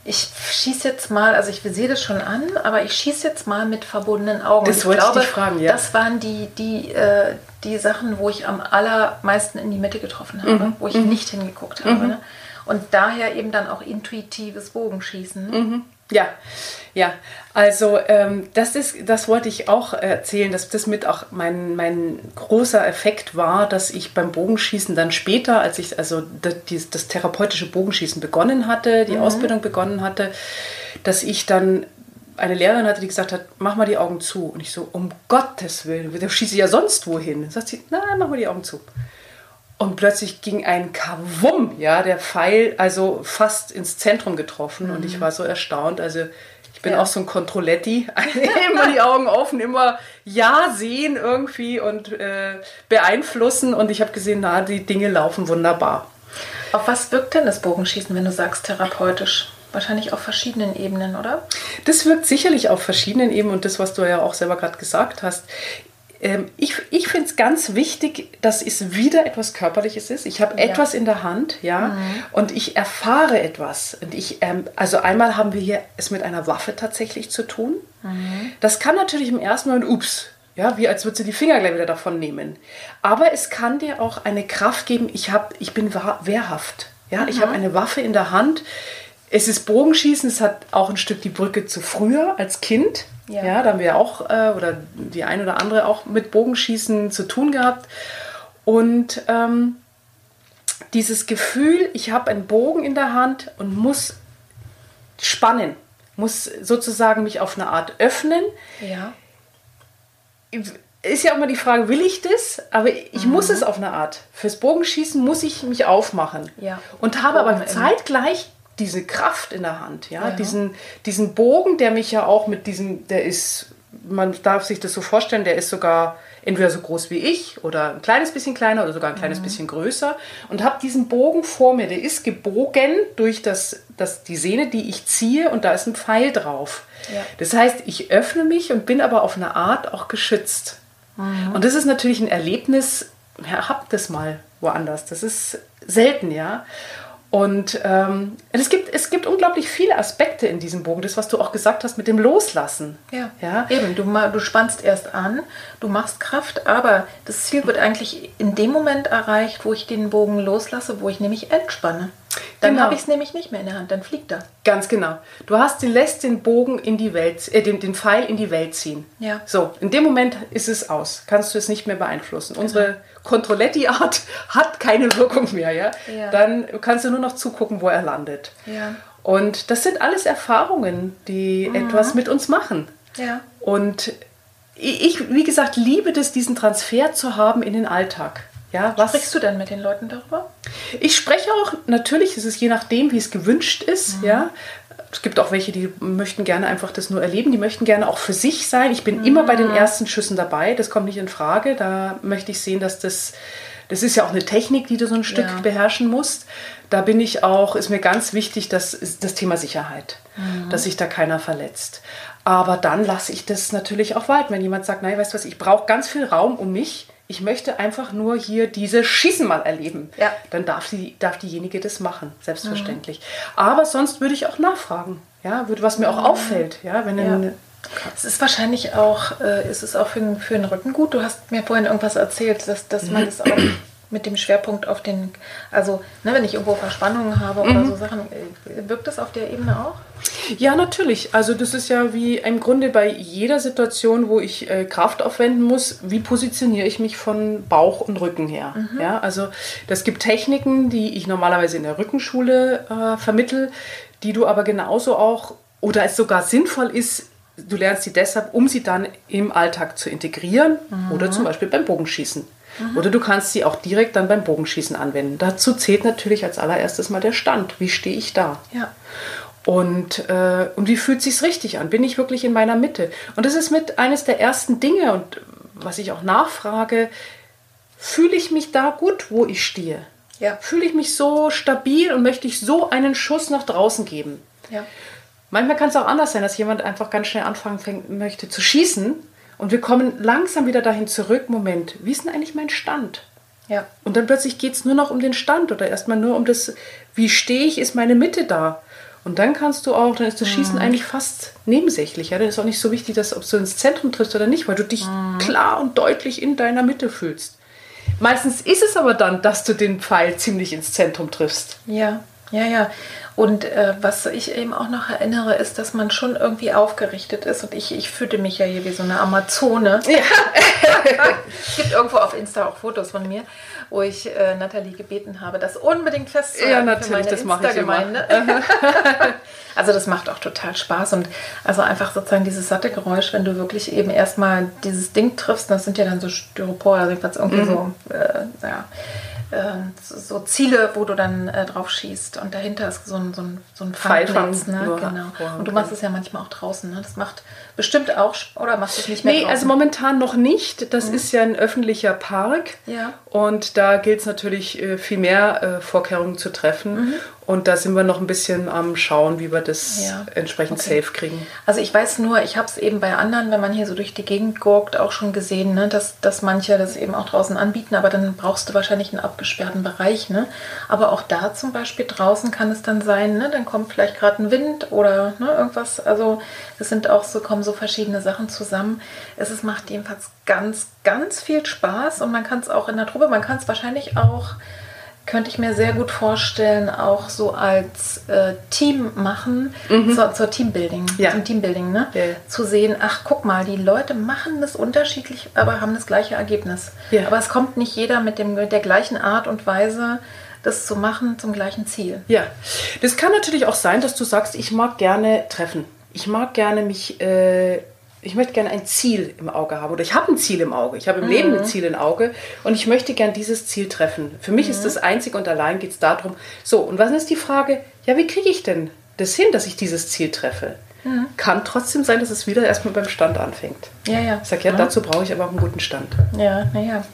ich schieße jetzt mal, also ich sehe das schon an, aber ich schieße jetzt mal mit verbundenen Augen. Das wollte ich glaube, ich fragen, ja. Das waren die, die, äh, die Sachen, wo ich am allermeisten in die Mitte getroffen habe, mhm. wo ich mhm. nicht hingeguckt habe. Mhm. Ne? Und daher eben dann auch intuitives Bogenschießen. Ne? Ja, ja. Also ähm, das ist, das wollte ich auch erzählen, dass das mit auch mein, mein großer Effekt war, dass ich beim Bogenschießen dann später, als ich also das, das therapeutische Bogenschießen begonnen hatte, die mhm. Ausbildung begonnen hatte, dass ich dann eine Lehrerin hatte, die gesagt hat, mach mal die Augen zu. Und ich so, um Gottes Willen, da schieße ich ja sonst wohin. Dann sagt sie, nein, mach mal die Augen zu. Und plötzlich ging ein Kavum, ja, der Pfeil, also fast ins Zentrum getroffen. Mhm. Und ich mhm. war so erstaunt. Also ich bin ja. auch so ein Controletti. immer die Augen offen, immer Ja sehen irgendwie und äh, beeinflussen. Und ich habe gesehen, na, die Dinge laufen wunderbar. Auf was wirkt denn das Bogenschießen, wenn du sagst therapeutisch? Wahrscheinlich auf verschiedenen Ebenen, oder? Das wirkt sicherlich auf verschiedenen Ebenen und das, was du ja auch selber gerade gesagt hast. Ähm, ich ich finde es ganz wichtig, dass es wieder etwas Körperliches ist. Ich habe ja. etwas in der Hand, ja, mhm. und ich erfahre etwas. Und ich, ähm, also einmal haben wir hier es mit einer Waffe tatsächlich zu tun. Mhm. Das kann natürlich im ersten Moment, ups, ja, wie als würde sie die Finger gleich wieder davon nehmen. Aber es kann dir auch eine Kraft geben, ich, hab, ich bin wehrhaft. Ja, mhm. ich habe eine Waffe in der Hand. Es ist Bogenschießen, es hat auch ein Stück die Brücke zu früher als Kind. Ja. ja, da haben wir auch, äh, oder die ein oder andere auch mit Bogenschießen zu tun gehabt. Und ähm, dieses Gefühl, ich habe einen Bogen in der Hand und muss spannen, muss sozusagen mich auf eine Art öffnen. Ja. Ist ja auch immer die Frage, will ich das? Aber ich mhm. muss es auf eine Art. Fürs Bogenschießen muss ich mich aufmachen. Ja. Und habe aber zeitgleich diese Kraft in der Hand, ja? ja, Diesen, diesen Bogen, der mich ja auch mit diesem, der ist, man darf sich das so vorstellen, der ist sogar entweder so groß wie ich oder ein kleines bisschen kleiner oder sogar ein kleines mhm. bisschen größer und habe diesen Bogen vor mir, der ist gebogen durch das, das, die Sehne, die ich ziehe und da ist ein Pfeil drauf. Ja. Das heißt, ich öffne mich und bin aber auf eine Art auch geschützt. Mhm. Und das ist natürlich ein Erlebnis, ja, habt das mal woanders. Das ist selten, ja. Und ähm, es, gibt, es gibt unglaublich viele Aspekte in diesem Bogen, das, was du auch gesagt hast mit dem Loslassen. Ja, ja? eben. Du, du spannst erst an, du machst Kraft, aber das Ziel wird eigentlich in dem Moment erreicht, wo ich den Bogen loslasse, wo ich nämlich entspanne. Dann genau. habe ich es nämlich nicht mehr in der Hand, dann fliegt er. Ganz genau. Du hast den, lässt den Bogen in die Welt, äh, den, den Pfeil in die Welt ziehen. Ja. So, in dem Moment ist es aus. Kannst du es nicht mehr beeinflussen. Genau. Unsere Controletti-Art hat keine Wirkung mehr, ja? ja? Dann kannst du nur noch zugucken, wo er landet. Ja. Und das sind alles Erfahrungen, die mhm. etwas mit uns machen. Ja. Und ich, wie gesagt, liebe es, diesen Transfer zu haben in den Alltag. Ja, was sprichst du denn mit den Leuten darüber? Ich spreche auch, natürlich ist es je nachdem, wie es gewünscht ist. Mhm. Ja, es gibt auch welche, die möchten gerne einfach das nur erleben, die möchten gerne auch für sich sein. Ich bin mhm. immer bei den mhm. ersten Schüssen dabei, das kommt nicht in Frage. Da möchte ich sehen, dass das, das ist ja auch eine Technik, die du so ein Stück ja. beherrschen musst. Da bin ich auch, ist mir ganz wichtig, dass das Thema Sicherheit, mhm. dass sich da keiner verletzt. Aber dann lasse ich das natürlich auch walten. Wenn jemand sagt, nein, weißt du was, ich brauche ganz viel Raum um mich, ich möchte einfach nur hier diese Schießen mal erleben. Ja. Dann darf, sie, darf diejenige das machen, selbstverständlich. Mhm. Aber sonst würde ich auch nachfragen, ja, was mir auch mhm. auffällt. Ja, wenn ja. es ist wahrscheinlich auch, äh, ist es auch für, für den Rücken gut. Du hast mir vorhin irgendwas erzählt, dass, dass man das auch mit dem Schwerpunkt auf den, also ne, wenn ich irgendwo Verspannungen habe mhm. oder so Sachen, äh, wirkt das auf der Ebene auch? Ja, natürlich. Also das ist ja wie im Grunde bei jeder Situation, wo ich äh, Kraft aufwenden muss, wie positioniere ich mich von Bauch und Rücken her. Mhm. Ja, also das gibt Techniken, die ich normalerweise in der Rückenschule äh, vermittel, die du aber genauso auch, oder es sogar sinnvoll ist, du lernst sie deshalb, um sie dann im Alltag zu integrieren mhm. oder zum Beispiel beim Bogenschießen. Mhm. Oder du kannst sie auch direkt dann beim Bogenschießen anwenden. Dazu zählt natürlich als allererstes mal der Stand. Wie stehe ich da? Ja. Und, äh, und wie fühlt sich's richtig an? Bin ich wirklich in meiner Mitte? Und das ist mit eines der ersten Dinge und was ich auch nachfrage, fühle ich mich da gut, wo ich stehe? Ja. Fühle ich mich so stabil und möchte ich so einen Schuss nach draußen geben? Ja. Manchmal kann es auch anders sein, dass jemand einfach ganz schnell anfangen fängt, möchte zu schießen und wir kommen langsam wieder dahin zurück. Moment, wie ist denn eigentlich mein Stand? Ja. Und dann plötzlich geht es nur noch um den Stand oder erstmal nur um das, wie stehe ich, ist meine Mitte da? Und dann kannst du auch, dann ist das Schießen mhm. eigentlich fast nebensächlich. Ja? Dann ist auch nicht so wichtig, dass, ob du ins Zentrum triffst oder nicht, weil du dich mhm. klar und deutlich in deiner Mitte fühlst. Meistens ist es aber dann, dass du den Pfeil ziemlich ins Zentrum triffst. Ja, ja, ja. Und äh, was ich eben auch noch erinnere, ist, dass man schon irgendwie aufgerichtet ist. Und ich, ich fühlte mich ja hier wie so eine Amazone. Ja. es gibt irgendwo auf Insta auch Fotos von mir, wo ich äh, Nathalie gebeten habe, das unbedingt festzuhalten. Ja, natürlich, das mache ich immer. also das macht auch total Spaß. Und also einfach sozusagen dieses satte Geräusch, wenn du wirklich eben erstmal dieses Ding triffst, das sind ja dann so Styropor, also jedenfalls irgendwie mhm. so, äh, ja so Ziele, wo du dann äh, drauf schießt. Und dahinter ist so ein, so ein, so ein Fallplatz. Ne? Genau. Und du machst es ja manchmal auch draußen. Ne? Das macht bestimmt auch, oder machst du es nicht mehr? Nee, draußen? also momentan noch nicht. Das mhm. ist ja ein öffentlicher Park. Ja. Und da gilt es natürlich äh, viel mehr äh, Vorkehrungen zu treffen. Mhm. Und da sind wir noch ein bisschen am Schauen, wie wir das ja. entsprechend okay. safe kriegen. Also ich weiß nur, ich habe es eben bei anderen, wenn man hier so durch die Gegend guckt, auch schon gesehen, ne, dass, dass manche das eben auch draußen anbieten, aber dann brauchst du wahrscheinlich einen abgesperrten Bereich. Ne? Aber auch da zum Beispiel draußen kann es dann sein, ne, dann kommt vielleicht gerade ein Wind oder ne, irgendwas. Also es sind auch so, kommen so verschiedene Sachen zusammen. Es ist, macht jedenfalls ganz, ganz viel Spaß und man kann es auch in der Truppe, man kann es wahrscheinlich auch könnte ich mir sehr gut vorstellen, auch so als äh, Team machen, mhm. zur, zur, Teambuilding, ja. zum Teambuilding, ne? Ja. Zu sehen, ach guck mal, die Leute machen das unterschiedlich, aber haben das gleiche Ergebnis. Ja. Aber es kommt nicht jeder mit, dem, mit der gleichen Art und Weise, das zu machen zum gleichen Ziel. Ja, das kann natürlich auch sein, dass du sagst, ich mag gerne treffen. Ich mag gerne mich äh, ich möchte gerne ein Ziel im Auge haben oder ich habe ein Ziel im Auge. Ich habe im mhm. Leben ein Ziel im Auge und ich möchte gerne dieses Ziel treffen. Für mich mhm. ist das einzig und allein geht es darum. So, und was ist die Frage? Ja, wie kriege ich denn das hin, dass ich dieses Ziel treffe? Mhm. Kann trotzdem sein, dass es wieder erstmal beim Stand anfängt. Ja, ja. Ich sage, ja, dazu brauche ich aber auch einen guten Stand. Ja, naja.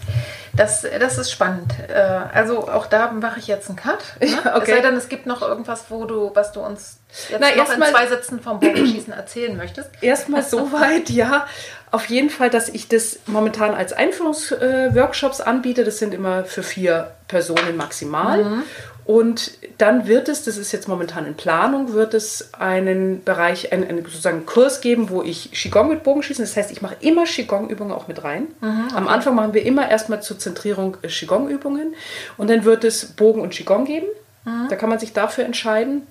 Das, das ist spannend. Äh, also auch da mache ich jetzt einen Cut. Ne? Ja, okay. Es sei denn, es gibt noch irgendwas, wo du, was du uns jetzt Na, noch in zwei Sätzen vom Bogenschießen erzählen möchtest. Erstmal soweit, ja. Auf jeden Fall, dass ich das momentan als Einführungsworkshops anbiete. Das sind immer für vier Personen maximal. Mhm. Und dann wird es, das ist jetzt momentan in Planung, wird es einen Bereich, einen, einen sozusagen Kurs geben, wo ich Qigong mit Bogenschießen, das heißt, ich mache immer Qigong-Übungen auch mit rein. Mhm, okay. Am Anfang machen wir immer erstmal zur Zentrierung äh, Qigong-Übungen und dann wird es Bogen und Qigong geben. Mhm. Da kann man sich dafür entscheiden.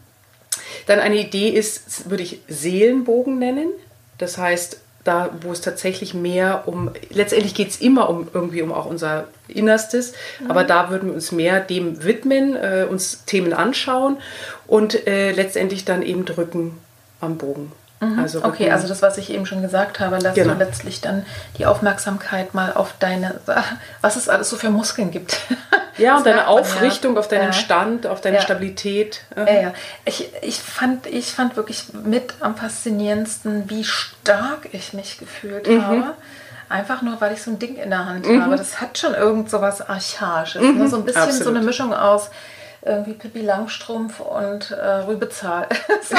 Dann eine Idee ist, würde ich Seelenbogen nennen. Das heißt, da, wo es tatsächlich mehr um, letztendlich geht es immer um irgendwie um auch unser Innerstes, mhm. aber da würden wir uns mehr dem widmen, äh, uns Themen anschauen und äh, letztendlich dann eben drücken am Bogen. Mhm. Also okay, also das, was ich eben schon gesagt habe, dass genau. du letztlich dann die Aufmerksamkeit mal auf deine, was es alles so für Muskeln gibt. Ja, und deine Aufrichtung ja. auf deinen ja. Stand, auf deine ja. Stabilität. Ja, ja. Ich, ich, fand, ich fand wirklich mit am faszinierendsten, wie stark ich mich gefühlt mhm. habe. Einfach nur, weil ich so ein Ding in der Hand mhm. habe. Das hat schon irgend so was Archaisches. Mhm. Ne? So ein bisschen Absolut. so eine Mischung aus irgendwie Pippi Langstrumpf und äh, Rübezahl. so,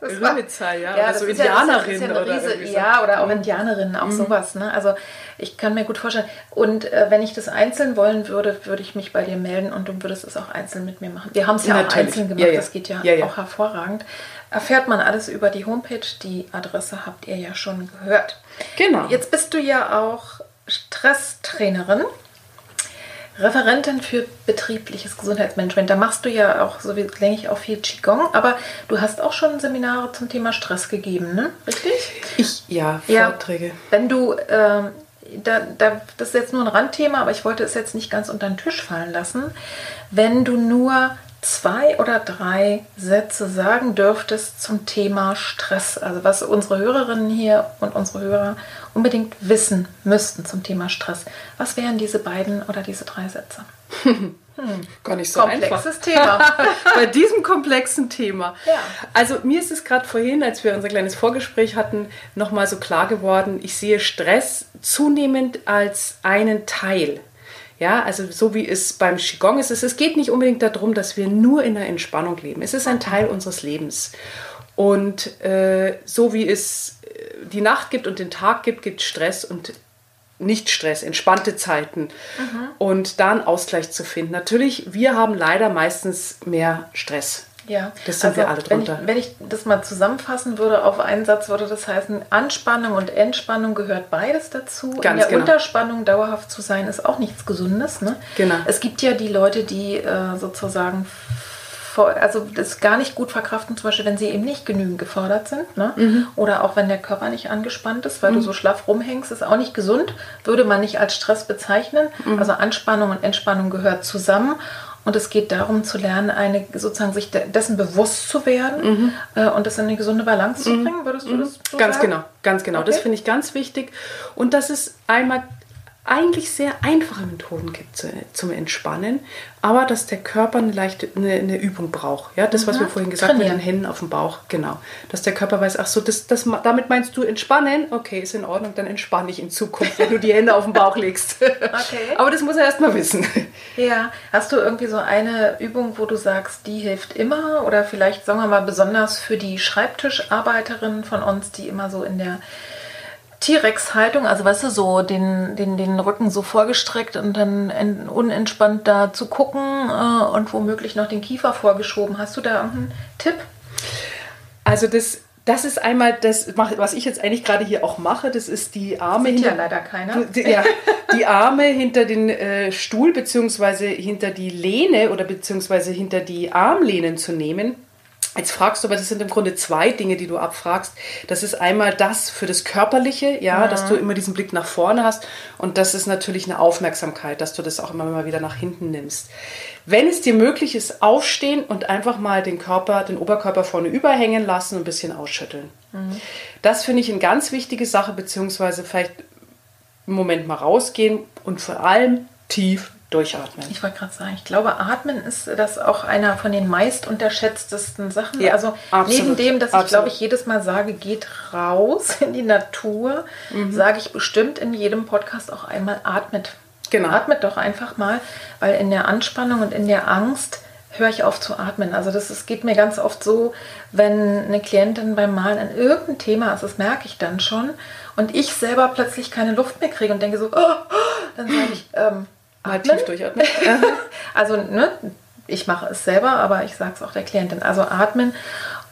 Rübezahl, ja, ja, so Indianerin ja, ja oder Riese, Ja, oder auch. Indianerinnen, auch mhm. sowas. Ne? Also ich kann mir gut vorstellen. Und äh, wenn ich das einzeln wollen würde, würde ich mich bei dir melden und du würdest es auch einzeln mit mir machen. Wir haben es ja Natürlich. auch einzeln gemacht, das geht ja, auch hervorragend. Erfährt man alles über die Homepage. Die Adresse habt ihr ja schon gehört. Genau. Jetzt bist du ja auch Stresstrainerin. Referentin für betriebliches Gesundheitsmanagement. Da machst du ja auch, so wie denke ich, auch viel Qigong, aber du hast auch schon Seminare zum Thema Stress gegeben, ne? Richtig? Ich, ja, Vorträge. Ja, wenn du, ähm, da, da, das ist jetzt nur ein Randthema, aber ich wollte es jetzt nicht ganz unter den Tisch fallen lassen. Wenn du nur zwei oder drei Sätze sagen dürftest zum Thema Stress. Also was unsere Hörerinnen hier und unsere Hörer unbedingt wissen müssten zum Thema Stress. Was wären diese beiden oder diese drei Sätze? Hm. Gar nicht so Komplexes einfach. Thema. Bei diesem komplexen Thema. Ja. Also mir ist es gerade vorhin, als wir unser kleines Vorgespräch hatten, nochmal so klar geworden, ich sehe Stress zunehmend als einen Teil. Ja, also so wie es beim Qigong ist, es, geht nicht unbedingt darum, dass wir nur in der Entspannung leben. Es ist ein Teil unseres Lebens. Und äh, so wie es äh, die Nacht gibt und den Tag gibt, gibt Stress und nicht Stress, entspannte Zeiten und da einen Ausgleich zu finden. Natürlich, wir haben leider meistens mehr Stress. Ja, Das sind wir alle drunter. Wenn ich, wenn ich das mal zusammenfassen würde auf einen Satz, würde das heißen, Anspannung und Entspannung gehört beides dazu. In Ganz der genau. Unterspannung dauerhaft zu sein, ist auch nichts Gesundes. Ne? Genau. Es gibt ja die Leute, die äh, sozusagen also das gar nicht gut verkraften, zum Beispiel, wenn sie eben nicht genügend gefordert sind. Ne? Mhm. Oder auch wenn der Körper nicht angespannt ist, weil du so schlaff rumhängst, ist auch nicht gesund, würde man nicht als Stress bezeichnen. Mhm. Also Anspannung und Entspannung gehört zusammen. Und es geht darum zu lernen, eine sozusagen sich de- dessen bewusst zu werden äh, und das in eine gesunde Balance zu bringen. Würdest du das so Mhm. Ganz sagen? genau, ganz genau. Das Okay. finde ich ganz wichtig. Und dass es einmal eigentlich sehr einfache Methoden gibt zu, zum Entspannen, aber dass der Körper eine leichte eine, eine Übung braucht. Ja, das, was wir vorhin gesagt haben, mit den. Händen auf dem Bauch, genau. Dass der Körper weiß, ach so, das, das, damit meinst du entspannen? Okay, ist in Ordnung, dann entspanne ich in Zukunft, wenn du die Hände auf den Bauch legst. Okay. Aber das muss er erst mal wissen. Ja, hast du irgendwie so eine Übung, wo du sagst, die hilft immer? Oder vielleicht, sagen wir mal, besonders für die Schreibtischarbeiterinnen von uns, die immer so in der T-Rex-Haltung, also weißt du, so den, den, den Rücken so vorgestreckt und dann en- unentspannt da zu gucken äh, und womöglich noch den Kiefer vorgeschoben. Hast du da irgendeinen Tipp? Also das, das ist einmal das, was ich jetzt eigentlich gerade hier auch mache, das ist die Arme ja hinter- leider keiner. Die- Ja, die Arme hinter den äh, Stuhl beziehungsweise hinter die Lehne oder beziehungsweise hinter die Armlehnen zu nehmen. Jetzt fragst du, aber das sind im Grunde zwei Dinge, die du abfragst. Das ist einmal das für das Körperliche, ja, dass du immer diesen Blick nach vorne hast. Und das ist natürlich eine Aufmerksamkeit, dass du das auch immer mal wieder nach hinten nimmst. Wenn es dir möglich ist, aufstehen und einfach mal den Körper, den Oberkörper vorne überhängen lassen und ein bisschen ausschütteln. Das finde ich eine ganz wichtige Sache, beziehungsweise vielleicht einen Moment mal rausgehen und vor allem tief durchatmen. Ich wollte gerade sagen, ich glaube, Atmen ist das auch einer von den meist unterschätztesten Sachen. Ja, also absolut, neben dem, dass ich, absolut. glaube ich, jedes Mal sage, geht raus in die Natur, Mhm. sage ich bestimmt in jedem Podcast auch einmal atmet. Genau. Atmet doch einfach mal, weil in der Anspannung und in der Angst höre ich auf zu atmen. Also das ist, geht mir ganz oft so, wenn eine Klientin beim Malen an irgendein Thema ist, das merke ich dann schon, und ich selber plötzlich keine Luft mehr kriege und denke so, oh, oh, dann sage ich, ähm, Mal atmen. tief durchatmen. Also, ne, ich mache es selber, aber ich sage es auch der Klientin. Also atmen.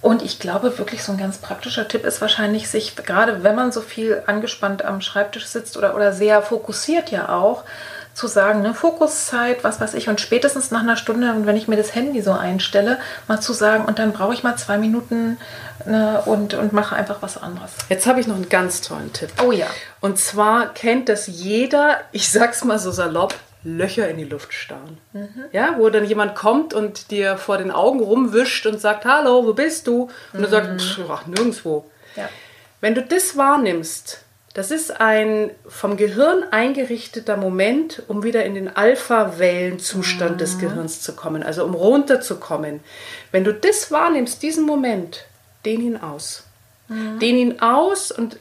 Und ich glaube, wirklich so ein ganz praktischer Tipp ist wahrscheinlich, sich, gerade wenn man so viel angespannt am Schreibtisch sitzt oder, oder sehr fokussiert ja auch, zu sagen, ne, Fokuszeit, was weiß ich, und spätestens nach einer Stunde, und wenn ich mir das Handy so einstelle, mal zu sagen, und dann brauche ich mal zwei Minuten ne, und, und mache einfach was anderes. Jetzt habe ich noch einen ganz tollen Tipp. Oh ja. Und zwar kennt das jeder, ich sag's mal so salopp, Löcher in die Luft starren. Ja, wo dann jemand kommt und dir vor den Augen rumwischt und sagt, hallo, wo bist du? Und du sagst, "Pff, ach, nirgendwo. Ja. Wenn du das wahrnimmst, das ist ein vom Gehirn eingerichteter Moment, um wieder in den Alpha-Wellenzustand des Gehirns zu kommen, also um runterzukommen. Wenn du das wahrnimmst, diesen Moment, dehn ihn aus. Dehn ihn aus und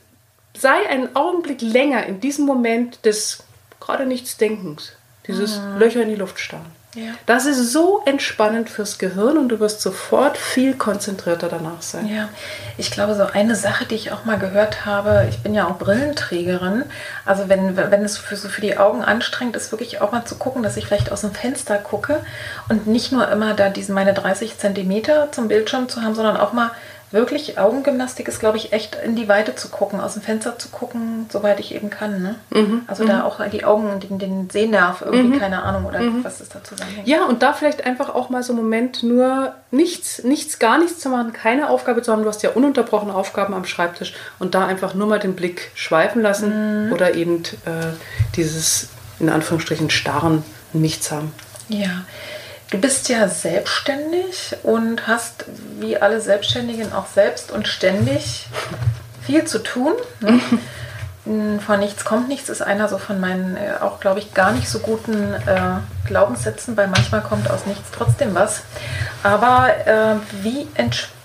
sei einen Augenblick länger in diesem Moment des gerade nichts Denkens, dieses Löcher in die Luft starren. Ja. Das ist so entspannend fürs Gehirn und du wirst sofort viel konzentrierter danach sein. Ja, ich glaube, so eine Sache, die ich auch mal gehört habe, ich bin ja auch Brillenträgerin, also wenn, wenn es für, so für die Augen anstrengend ist, wirklich auch mal zu gucken, dass ich vielleicht aus dem Fenster gucke und nicht nur immer da diesen meine 30 Zentimeter zum Bildschirm zu haben, sondern auch mal wirklich Augengymnastik ist, glaube ich, echt in die Weite zu gucken, aus dem Fenster zu gucken, soweit ich eben kann. Ne? Mhm, Also da auch die Augen, den, den Sehnerv irgendwie, keine Ahnung, oder was ist da zusammenhängt. Ja, und da vielleicht einfach auch mal so einen Moment nur nichts, nichts, gar nichts zu machen, keine Aufgabe zu haben. Du hast ja ununterbrochene Aufgaben am Schreibtisch und da einfach nur mal den Blick schweifen lassen oder eben äh, dieses in Anführungsstrichen starren Nichts haben. Ja. Du bist ja selbstständig und hast wie alle Selbstständigen auch selbst und ständig viel zu tun. Ne? Von nichts kommt nichts ist einer so von meinen äh, auch, glaube ich, gar nicht so guten äh, Glaubenssätzen, weil manchmal kommt aus nichts trotzdem was. Aber äh, wie,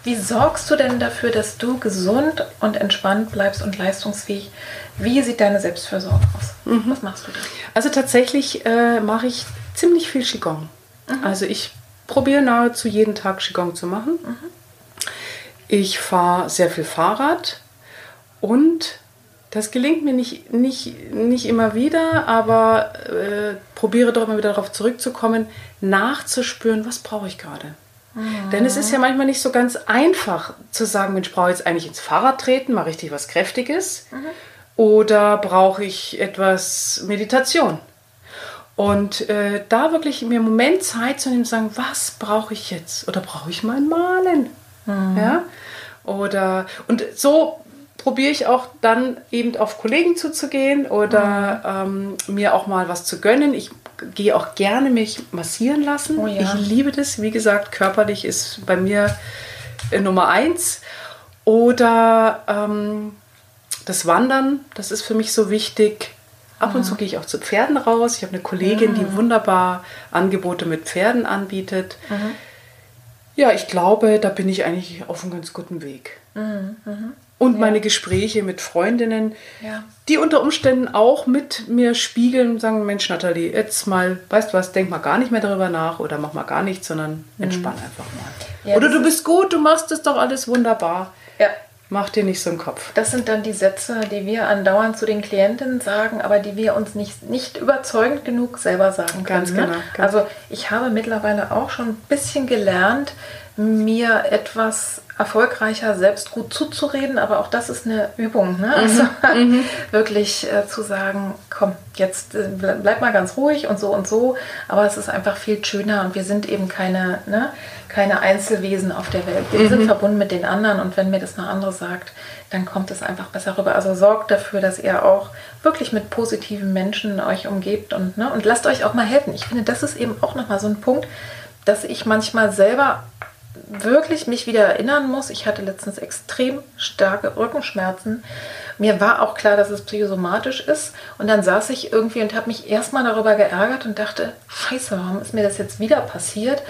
wie sorgst du denn dafür, dass du gesund und entspannt bleibst und leistungsfähig? Wie sieht deine Selbstfürsorge aus? Mhm. Was machst du da? Also tatsächlich äh, mache ich ziemlich viel Qigong. Mhm. Also ich probiere nahezu jeden Tag Qigong zu machen. Mhm. Ich fahre sehr viel Fahrrad und das gelingt mir nicht, nicht, nicht immer wieder, aber äh, probiere doch immer wieder darauf zurückzukommen, nachzuspüren, was brauche ich gerade. Mhm. Denn es ist ja manchmal nicht so ganz einfach zu sagen, Mensch, brauche ich jetzt eigentlich ins Fahrrad treten, mal richtig was Kräftiges mhm. oder brauche ich etwas Meditation. Und äh, da wirklich mir einen Moment Zeit zu nehmen, zu sagen, was brauche ich jetzt? Oder brauche ich mal Malen? Mhm. Ja? Oder, und so probiere ich auch dann eben auf Kollegen zuzugehen oder mhm. ähm, mir auch mal was zu gönnen. Ich gehe auch gerne mich massieren lassen. Oh ja. Ich liebe das. Wie gesagt, körperlich ist bei mir äh, Nummer eins. Oder ähm, das Wandern, das ist für mich so wichtig. Ab und zu gehe ich auch zu Pferden raus. Ich habe eine Kollegin, mhm. die wunderbar Angebote mit Pferden anbietet. Mhm. Ja, ich glaube, da bin ich eigentlich auf einem ganz guten Weg. Mhm. mhm. Und ja. meine Gespräche mit Freundinnen, ja. die unter Umständen auch mit mir spiegeln und sagen, Mensch, Nathalie, jetzt mal, weißt du was, denk mal gar nicht mehr darüber nach oder mach mal gar nichts, sondern mhm. entspann einfach mal. Ja, oder du bist gut, du machst es doch alles wunderbar. Ja. Mach dir nicht so einen Kopf. Das sind dann die Sätze, die wir andauernd zu den Klientinnen sagen, aber die wir uns nicht, nicht überzeugend genug selber sagen können. Ganz ne? genau. Ganz also ich habe mittlerweile auch schon ein bisschen gelernt, mir etwas erfolgreicher selbst gut zuzureden, aber auch das ist eine Übung. Ne? Mhm. Also mhm. wirklich äh, zu sagen, komm, jetzt äh, bleib mal ganz ruhig und so und so, aber es ist einfach viel schöner und wir sind eben keine, ne, keine Einzelwesen auf der Welt. Wir mhm. sind verbunden mit den anderen und wenn mir das eine andere sagt, dann kommt es einfach besser rüber. Also sorgt dafür, dass ihr auch wirklich mit positiven Menschen euch umgebt und, ne, und lasst euch auch mal helfen. Ich finde, das ist eben auch nochmal so ein Punkt, dass ich manchmal selber wirklich mich wieder erinnern muss, ich hatte letztens extrem starke Rückenschmerzen. Mir war auch klar, dass es psychosomatisch ist. Und dann saß ich irgendwie und habe mich erstmal darüber geärgert und dachte, scheiße, warum ist mir das jetzt wieder passiert?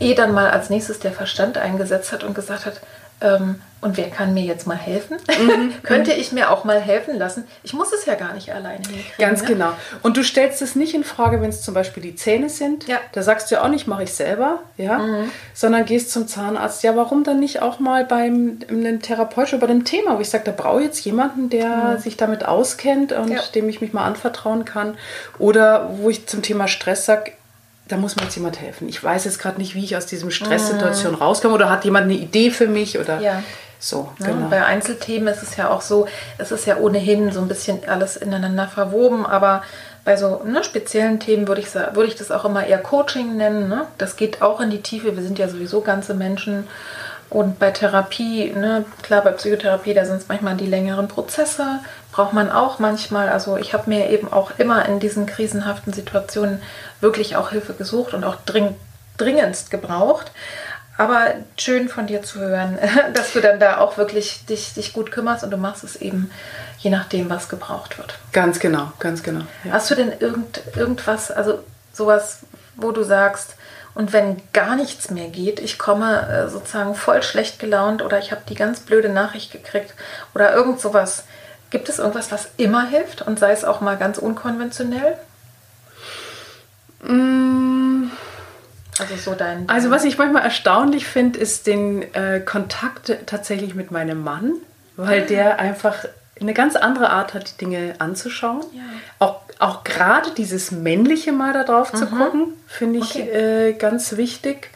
Ehe dann mal als nächstes der Verstand eingesetzt hat und gesagt hat, ähm, und wer kann mir jetzt mal helfen? Mhm. Könnte ich mir auch mal helfen lassen? Ich muss es ja gar nicht alleine. Ganz ne? genau. Und du stellst es nicht in Frage, wenn es zum Beispiel die Zähne sind. Ja. Da sagst du ja auch nicht, mache ich selber, ja, mhm. sondern gehst zum Zahnarzt. Ja, warum dann nicht auch mal beim einem Therapeuten bei dem Thema, wo ich sage, da brauche ich jetzt jemanden, der mhm. sich damit auskennt und ja. dem ich mich mal anvertrauen kann. Oder wo ich zum Thema Stress sage, da muss mir jetzt jemand helfen. Ich weiß jetzt gerade nicht, wie ich aus diesem Stresssituation mhm. rauskomme oder hat jemand eine Idee für mich oder ja. so. Ja, genau. Bei Einzelthemen ist es ja auch so, es ist ja ohnehin so ein bisschen alles ineinander verwoben, aber bei so ne, speziellen Themen würde ich, würde ich das auch immer eher Coaching nennen. Ne? Das geht auch in die Tiefe. Wir sind ja sowieso ganze Menschen. Und bei Therapie, ne, klar, bei Psychotherapie, da sind es manchmal die längeren Prozesse, braucht man auch manchmal. Also ich habe mir eben auch immer in diesen krisenhaften Situationen wirklich auch Hilfe gesucht und auch dring, dringendst gebraucht. Aber schön von dir zu hören, dass du dann da auch wirklich dich, dich gut kümmerst und du machst es eben je nachdem, was gebraucht wird. Ganz genau, ganz genau. Ja. Hast du denn irgend, irgendwas, also sowas, wo du sagst, und wenn gar nichts mehr geht, ich komme äh, sozusagen voll schlecht gelaunt oder ich habe die ganz blöde Nachricht gekriegt oder irgend sowas. Gibt es irgendwas, was immer hilft und sei es auch mal ganz unkonventionell? Mm. Also so dein. Also was ich manchmal erstaunlich finde, ist den äh, Kontakt tatsächlich mit meinem Mann, weil ah. der einfach eine ganz andere Art hat, die Dinge anzuschauen. Ja. Auch, auch gerade dieses Männliche mal da drauf mhm. zu gucken, finde ich okay. äh, ganz wichtig.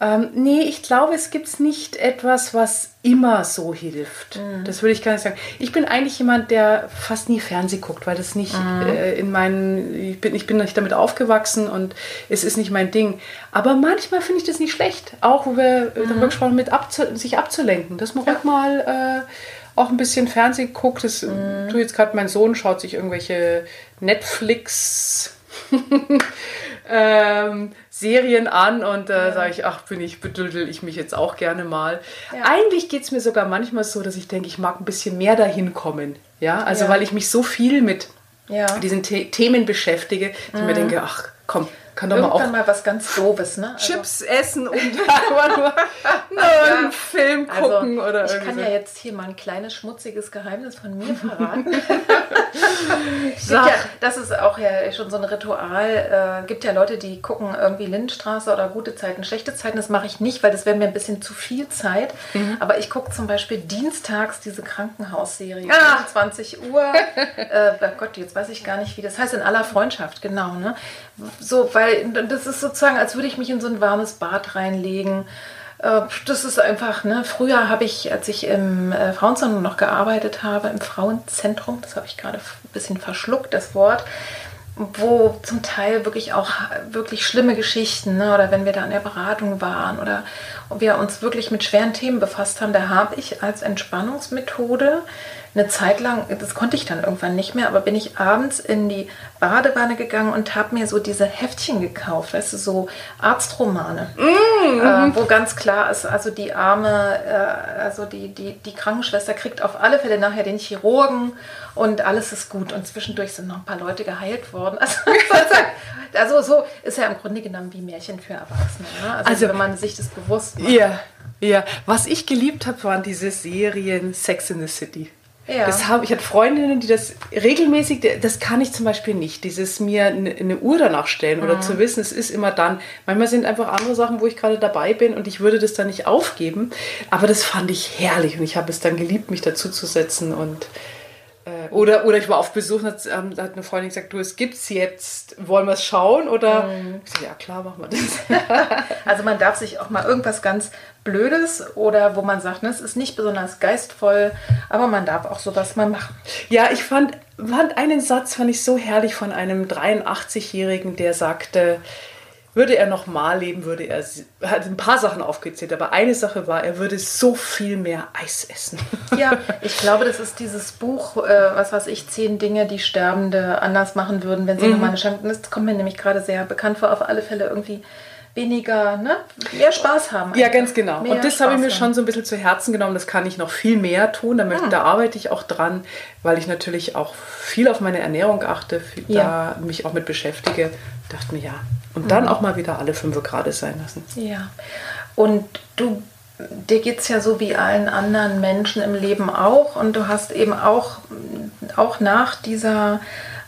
Ähm, nee, ich glaube, es gibt nicht etwas, was immer so hilft. Mhm. Das würde ich gar nicht sagen. Ich bin eigentlich jemand, der fast nie Fernsehen guckt, weil das nicht mhm. äh, in meinen, ich bin, ich bin nicht damit aufgewachsen und es ist nicht mein Ding. Aber manchmal finde ich das nicht schlecht, auch wo wir mhm. darüber gesprochen haben, mit abzu, sich abzulenken, dass man ja. mal äh, auch ein bisschen Fernsehen guckt. Das mhm. tue jetzt gerade mein Sohn schaut sich irgendwelche Netflix ähm, Serien an und da äh, sage ich, ach, bin ich, bedüdel ich mich jetzt auch gerne mal. Ja. Eigentlich geht es mir sogar manchmal so, dass ich denke, ich mag ein bisschen mehr dahin kommen. Ja, also ja. weil ich mich so viel mit ja. diesen The Themen beschäftige, ich mhm. mir denke, ach komm, kann doch Irgendwann mal auch mal was ganz Doofes, ne? Also Chips essen und nur, nur einen ja. Film also, gucken also, oder Ich kann so. ja jetzt hier mal ein kleines schmutziges Geheimnis von mir verraten. ja, das ist auch ja schon so ein Ritual. Äh, gibt ja Leute, die gucken irgendwie Lindenstraße oder gute Zeiten, schlechte Zeiten. Das mache ich nicht, weil das wäre mir ein bisschen zu viel Zeit. Mhm. Aber ich gucke zum Beispiel dienstags diese Krankenhausserie. Ah. 20 Uhr. äh, oh Gott, jetzt weiß ich gar nicht, wie das heißt. In aller Freundschaft, genau. Ne? So, weil weil das ist sozusagen, als würde ich mich in so ein warmes Bad reinlegen. Äh, das ist einfach, ne, früher habe ich, als ich im äh, Frauenzentrum noch gearbeitet habe, im Frauenzentrum, das habe ich gerade ein bisschen verschluckt, das Wort, wo zum Teil wirklich auch wirklich schlimme Geschichten, ne, oder wenn wir da an der Beratung waren oder wir uns wirklich mit schweren Themen befasst haben, da habe ich als Entspannungsmethode eine Zeit lang, das konnte ich dann irgendwann nicht mehr, aber bin ich abends in die Badewanne gegangen und habe mir so diese Heftchen gekauft, weißt du, so Arztromane, mm, äh, wo ganz klar ist, also die arme, äh, also die, die, die Krankenschwester kriegt auf alle Fälle nachher den Chirurgen und alles ist gut. Und zwischendurch sind noch ein paar Leute geheilt worden. Also, also so ist ja im Grunde genommen wie Märchen für Erwachsene. Ne? Also, also, wenn man sich das bewusst macht. Ja, ja. Was ich geliebt habe, waren diese Serien Sex in the City. Ja. Das hab, ich hatte Freundinnen, die das regelmäßig, das kann ich zum Beispiel nicht, dieses mir eine, eine Uhr danach stellen oder mhm. zu wissen, es ist immer dann. Manchmal sind einfach andere Sachen, wo ich gerade dabei bin und ich würde das dann nicht aufgeben. Aber das fand ich herrlich und ich habe es dann geliebt, mich dazu zu setzen und äh, oder, oder ich war auf Besuch, da ähm, hat eine Freundin gesagt, du, es gibt's jetzt, wollen wir es schauen? Oder mhm. ich so, ja klar, machen wir das. also man darf sich auch mal irgendwas ganz Blödes oder wo man sagt, ne, es ist nicht besonders geistvoll, aber man darf auch sowas mal machen. Ja, ich fand, fand einen Satz, fand ich so herrlich von einem 83-Jährigen, der sagte, würde er nochmal leben, würde er, er hat ein paar Sachen aufgezählt, aber eine Sache war, er würde so viel mehr Eis essen. Ja, ich glaube, das ist dieses Buch, äh, was weiß ich, zehn Dinge, die Sterbende anders machen würden, wenn sie mhm. nochmal eine Chance Das kommt mir nämlich gerade sehr bekannt vor, auf alle Fälle irgendwie weniger, ne? mehr Spaß haben. Ja, ganz genau. Und das habe ich mir schon so ein bisschen zu Herzen genommen. Das kann ich noch viel mehr tun. Da, hm. da arbeite ich auch dran, weil ich natürlich auch viel auf meine Ernährung achte, viel, ja. da mich auch mit beschäftige. Dachte mir, ja, und dann mhm. auch mal wieder alle fünf Grad sein lassen. Ja. Und du, dir geht es ja so wie allen anderen Menschen im Leben auch. Und du hast eben auch, auch nach dieser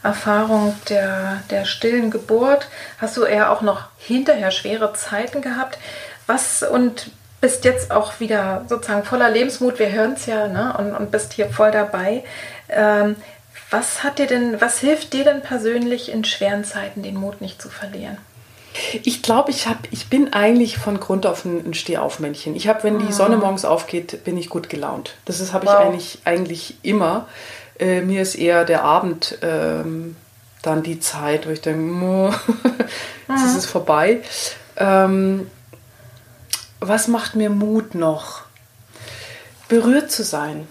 Erfahrung der, der stillen Geburt, hast du eher auch noch hinterher schwere Zeiten gehabt. Was und bist jetzt auch wieder sozusagen voller Lebensmut, wir hören es ja, ne? und, und bist hier voll dabei. Ähm, was hat dir denn, was hilft dir denn persönlich in schweren Zeiten, den Mut nicht zu verlieren? Ich glaube, ich, ich bin eigentlich von Grund auf ein, ein Stehaufmännchen. Ich habe, wenn die Sonne ah. morgens aufgeht, bin ich gut gelaunt. Das habe ich wow. eigentlich, eigentlich immer. Äh, mir ist eher der Abend ähm, dann die Zeit, wo ich denke, jetzt ist es vorbei. Ähm, was macht mir Mut noch? Berührt zu sein.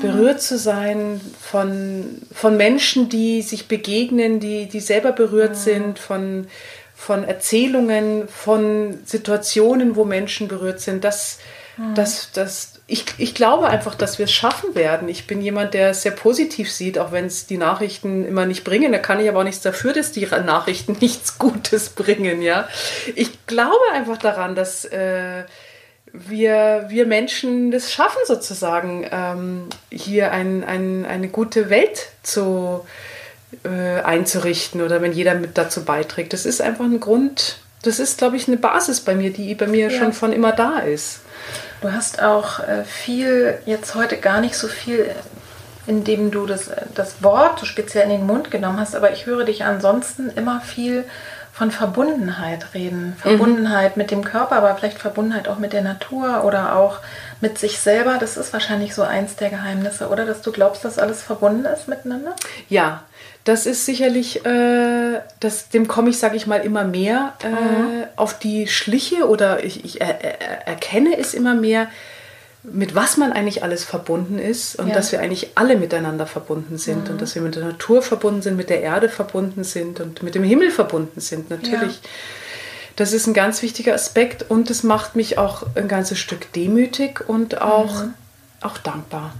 Berührt zu sein von, von Menschen, die sich begegnen, die, die selber berührt sind, von von Erzählungen, von Situationen, wo Menschen berührt sind. Das, mhm. das, das, ich, ich glaube einfach, dass wir es schaffen werden. Ich bin jemand, der es sehr positiv sieht, auch wenn es die Nachrichten immer nicht bringen. Da kann ich aber auch nichts dafür, dass die Nachrichten nichts Gutes bringen. Ja? Ich glaube einfach daran, dass äh, wir, wir Menschen das schaffen, sozusagen, ähm, hier ein, ein, eine gute Welt zu äh, einzurichten oder wenn jeder mit dazu beiträgt. Das ist einfach ein Grund, das ist, glaube ich, eine Basis bei mir, die bei mir ja. schon von immer da ist. Du hast auch äh, viel, jetzt heute gar nicht so viel, indem du das, das Wort so speziell in den Mund genommen hast, aber ich höre dich ansonsten immer viel von Verbundenheit reden. Mhm. Verbundenheit mhm. mit dem Körper, aber vielleicht Verbundenheit auch mit der Natur oder auch mit sich selber. Das ist wahrscheinlich so eins der Geheimnisse, oder? Dass du glaubst, dass alles verbunden ist miteinander? Ja, das ist sicherlich, äh, das, dem komme ich, sage ich mal, immer mehr äh, mhm. auf die Schliche oder ich, ich er, er, erkenne es immer mehr, mit was man eigentlich alles verbunden ist und Ja. dass wir eigentlich alle miteinander verbunden sind und dass wir mit der Natur verbunden sind, mit der Erde verbunden sind und mit dem Himmel verbunden sind, natürlich. Das ist ein ganz wichtiger Aspekt und es macht mich auch ein ganzes Stück demütig und auch, auch dankbar.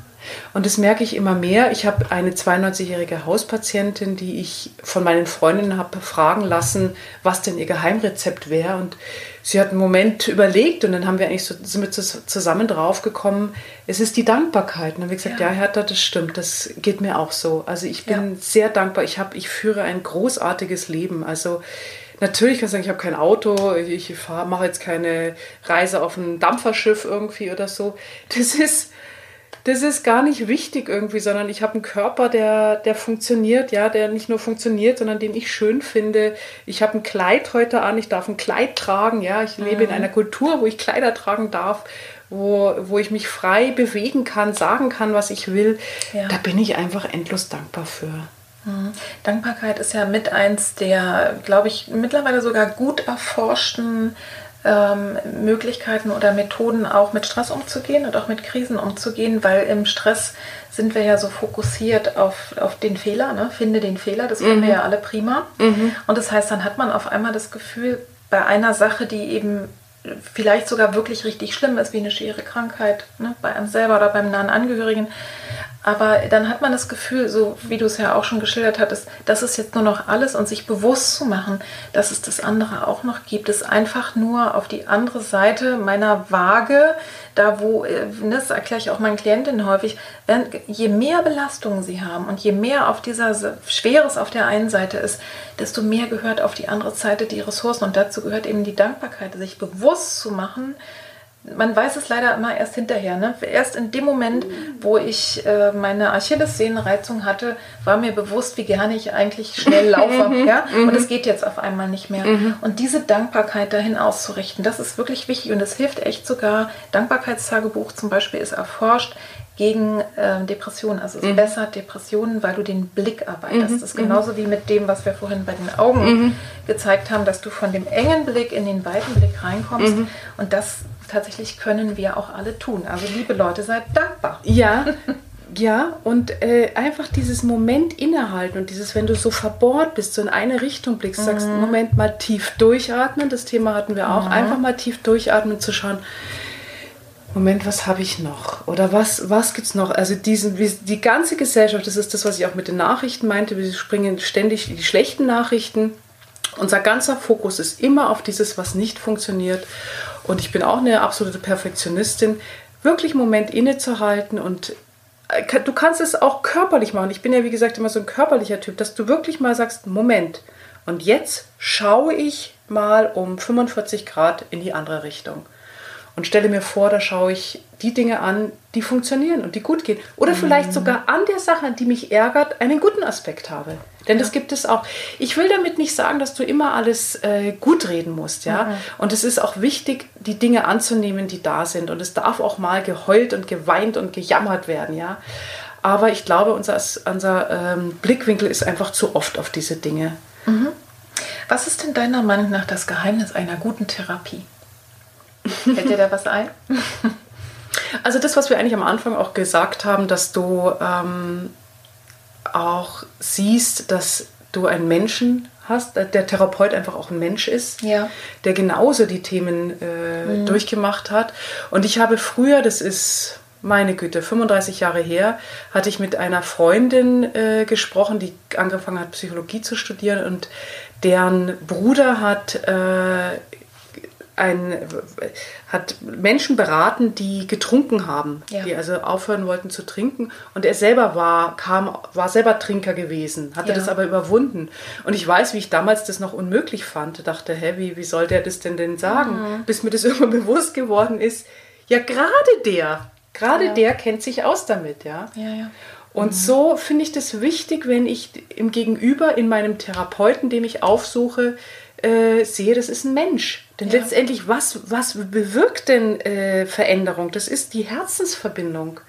Und das merke ich immer mehr. Ich habe eine 92-jährige Hauspatientin, die ich von meinen Freundinnen habe fragen lassen, was denn ihr Geheimrezept wäre. Und sie hat einen Moment überlegt und dann haben wir eigentlich so, sind wir zus- zusammen draufgekommen, es ist die Dankbarkeit. Und dann haben wir gesagt, ja, Ja. Hertha, das stimmt, das geht mir auch so. Also ich bin Ja. sehr dankbar. Ich, hab, ich führe ein großartiges Leben. Also Natürlich kann ich sagen, ich habe kein Auto, ich fahr- mache jetzt keine Reise auf ein Dampferschiff irgendwie oder so. Das ist, das ist gar nicht wichtig irgendwie, sondern ich habe einen Körper, der, der funktioniert, ja, der nicht nur funktioniert, sondern den ich schön finde. Ich habe ein Kleid heute an, ich darf ein Kleid tragen, ja, ich lebe in einer Kultur, wo ich Kleider tragen darf, wo, wo ich mich frei bewegen kann, sagen kann, was ich will. Ja. Da bin ich einfach endlos dankbar für. Mhm. Dankbarkeit ist ja mit eins der, glaube ich, mittlerweile sogar gut erforschten ähm, Möglichkeiten oder Methoden, auch mit Stress umzugehen und auch mit Krisen umzugehen, weil im Stress sind wir ja so fokussiert auf, auf den Fehler, ne? finde den Fehler, das kennen wir ja alle prima. Und das heißt, dann hat man auf einmal das Gefühl, bei einer Sache, die eben vielleicht sogar wirklich richtig schlimm ist, wie eine schwere Krankheit, ne? bei einem selber oder beim nahen Angehörigen, aber dann hat man das Gefühl, so wie du es ja auch schon geschildert hattest, das ist jetzt nur noch alles und sich bewusst zu machen, dass es das andere auch noch gibt, ist einfach nur auf die andere Seite meiner Waage, da wo, äh, ne, das erkläre ich auch meinen Klientinnen häufig, wenn, je mehr Belastungen sie haben und je mehr auf dieser Se- Schweres auf der einen Seite ist, desto mehr gehört auf die andere Seite die Ressourcen. Und dazu gehört eben die Dankbarkeit, sich bewusst zu machen, man weiß es leider immer erst hinterher. Ne? Erst in dem Moment, wo ich äh, meine Achillessehnenreizung hatte, war mir bewusst, wie gerne ich eigentlich schnell laufe. ja? Und es geht jetzt auf einmal nicht mehr. Und diese Dankbarkeit dahin auszurichten, das ist wirklich wichtig und es hilft echt sogar. Dankbarkeitstagebuch zum Beispiel ist erforscht gegen äh, Depressionen. Also es bessert Depressionen, weil du den Blick erweiterst. Das ist genauso wie mit dem, was wir vorhin bei den Augen gezeigt haben, dass du von dem engen Blick in den weiten Blick reinkommst. Und das tatsächlich können wir auch alle tun. Also liebe Leute, seid dankbar. Ja, ja, und äh, einfach dieses Moment innehalten und dieses, wenn du so verbohrt bist, so in eine Richtung blickst, sagst, Moment mal tief durchatmen, das Thema hatten wir auch, einfach mal tief durchatmen, zu schauen, Moment, was habe ich noch? Oder was, was gibt es noch? Also diesen, die ganze Gesellschaft, das ist das, was ich auch mit den Nachrichten meinte, wir springen ständig die schlechten Nachrichten. Unser ganzer Fokus ist immer auf dieses, was nicht funktioniert. Und ich bin auch eine absolute Perfektionistin, wirklich einen Moment innezuhalten und äh, du kannst es auch körperlich machen. Ich bin ja, wie gesagt, immer so ein körperlicher Typ, dass du wirklich mal sagst, Moment, und jetzt schaue ich mal um 45 Grad in die andere Richtung und stelle mir vor, da schaue ich die Dinge an, die funktionieren und die gut gehen. Oder vielleicht sogar an der Sache, die mich ärgert, einen guten Aspekt habe. Denn das gibt es auch. Ich will damit nicht sagen, dass du immer alles äh, gut reden musst, ja. Und es ist auch wichtig, die Dinge anzunehmen, die da sind. Und es darf auch mal geheult und geweint und gejammert werden, ja. Aber ich glaube, unser, unser ähm, Blickwinkel ist einfach zu oft auf diese Dinge. Was ist denn deiner Meinung nach das Geheimnis einer guten Therapie? Fällt dir da was ein? Also das, was wir eigentlich am Anfang auch gesagt haben, dass du ähm, auch siehst, dass du einen Menschen hast, äh, der Therapeut einfach auch ein Mensch ist, Ja. der genauso die Themen äh, durchgemacht hat. Und ich habe früher, das ist meine Güte, 35 Jahre her, hatte ich mit einer Freundin äh, gesprochen, die angefangen hat, Psychologie zu studieren und deren Bruder hat äh, ein, hat Menschen beraten, die getrunken haben, Ja. die also aufhören wollten zu trinken. Und er selber war, kam, war selber Trinker gewesen, hatte Ja. das aber überwunden. Und ich weiß, wie ich damals das noch unmöglich fand. Dachte, hä, wie, wie sollte er das denn denn sagen? Mhm. Bis mir das irgendwann bewusst geworden ist, ja, gerade der, gerade Ja. der kennt sich aus damit, ja. Ja, ja. Und so finde ich das wichtig, wenn ich im Gegenüber, in meinem Therapeuten, dem ich aufsuche, äh, sehe, das ist ein Mensch. Denn Ja. letztendlich, was, was bewirkt denn äh, Veränderung? Das ist die Herzensverbindung.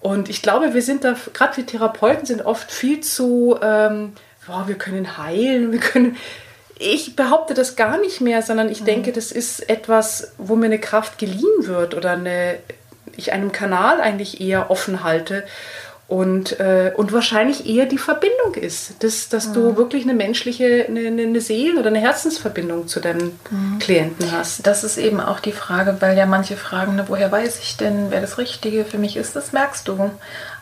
Und ich glaube, wir sind da, gerade wir Therapeuten sind oft viel zu, ähm, boah, wir können heilen, wir können. Ich behaupte das gar nicht mehr, sondern ich denke, das ist etwas, wo mir eine Kraft geliehen wird oder eine, ich einem Kanal eigentlich eher offen halte und, äh, und wahrscheinlich eher die Verbindung ist, dass, dass mhm. du wirklich eine menschliche, eine, eine Seelen- oder eine Herzensverbindung zu deinem mhm. Klienten hast. Das ist eben auch die Frage, weil ja manche fragen, ne, woher weiß ich denn, wer das Richtige für mich ist, das merkst du.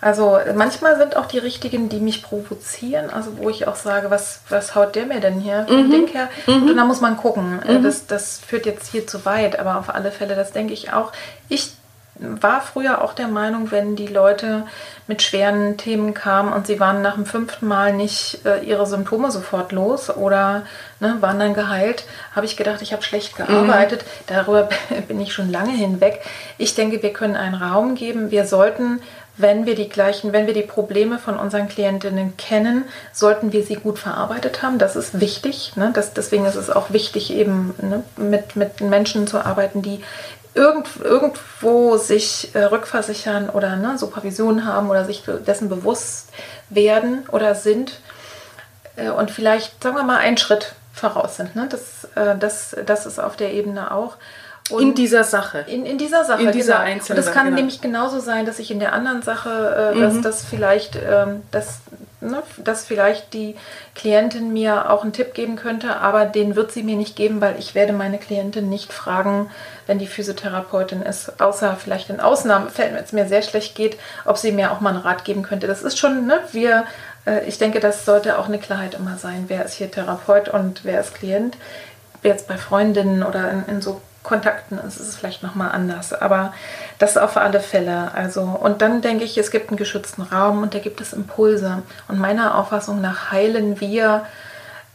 Also manchmal sind auch die Richtigen, die mich provozieren, also wo ich auch sage, was, was haut der mir denn hier mhm. Ding her? Mhm. Und dann muss man gucken, äh, mhm. das, das führt jetzt hier zu weit, aber auf alle Fälle, das denke ich auch. Ich war früher auch der Meinung, wenn die Leute mit schweren Themen kamen und sie waren nach dem fünften Mal nicht äh, ihre Symptome sofort los oder ne, waren dann geheilt, habe ich gedacht, ich habe schlecht gearbeitet. Mhm. Darüber bin ich schon lange hinweg. Ich denke, wir können einen Raum geben. Wir sollten wenn wir die gleichen, wenn wir die Probleme von unseren Klientinnen kennen, sollten wir sie gut verarbeitet haben. Das ist wichtig. Ne? Das, deswegen ist es auch wichtig, eben ne, mit, mit Menschen zu arbeiten, die irgend, irgendwo sich äh, rückversichern oder ne, Supervision haben oder sich dessen bewusst werden oder sind äh, und vielleicht, sagen wir mal, einen Schritt voraus sind. Ne? Das, äh, das, das ist auf der Ebene auch. Und in dieser Sache. In, in dieser Sache, in dieser genau. einzelnen Und es kann genau. nämlich genauso sein, dass ich in der anderen Sache, äh, dass mhm. das vielleicht, ähm, dass, ne, dass vielleicht die Klientin mir auch einen Tipp geben könnte, aber den wird sie mir nicht geben, weil ich werde meine Klientin nicht fragen, wenn die Physiotherapeutin ist, außer vielleicht in Ausnahmefällen, wenn es mir sehr schlecht geht, ob sie mir auch mal einen Rat geben könnte. Das ist schon, ne, wir, äh, ich denke, das sollte auch eine Klarheit immer sein, wer ist hier Therapeut und wer ist Klient. Jetzt bei Freundinnen oder in, in so Kontakten ist es vielleicht nochmal anders. Aber das auf alle Fälle. Also, und dann denke ich, es gibt einen geschützten Raum und da gibt es Impulse. Und meiner Auffassung nach heilen wir.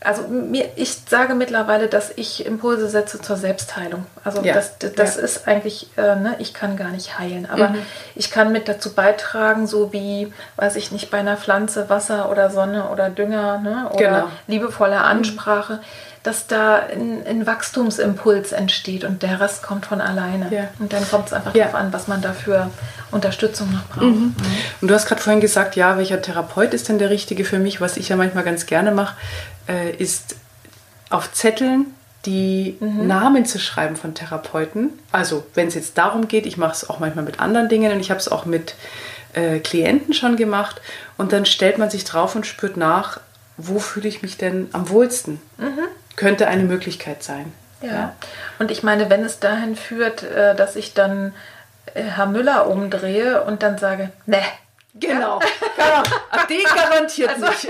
Also mir, ich sage mittlerweile, dass ich Impulse setze zur Selbstheilung. Also ja, das, das ja. ist eigentlich, äh, ne, ich kann gar nicht heilen, aber mhm. ich kann mit dazu beitragen, so wie, weiß ich nicht, bei einer Pflanze Wasser oder Sonne oder Dünger ne, oder genau. liebevolle mhm. Ansprache. Mhm dass da ein, ein, Wachstumsimpuls entsteht und der Rest kommt von alleine. Ja. Und dann kommt es einfach ja. darauf an, was man dafür Unterstützung noch braucht. Mhm. Mhm. Und du hast gerade vorhin gesagt, ja, welcher Therapeut ist denn der richtige für mich? Was ich ja manchmal ganz gerne mache, äh, ist auf Zetteln die mhm. Namen zu schreiben von Therapeuten. Also wenn es jetzt darum geht, ich mache es auch manchmal mit anderen Dingen und ich habe es auch mit äh, Klienten schon gemacht und dann stellt man sich drauf und spürt nach, wo fühle ich mich denn am wohlsten? Mhm könnte eine Möglichkeit sein. Ja. ja. Und ich meine, wenn es dahin führt, äh, dass ich dann äh, Herr Müller umdrehe und dann sage, ne. Genau, genau. Den garantiert also, nicht.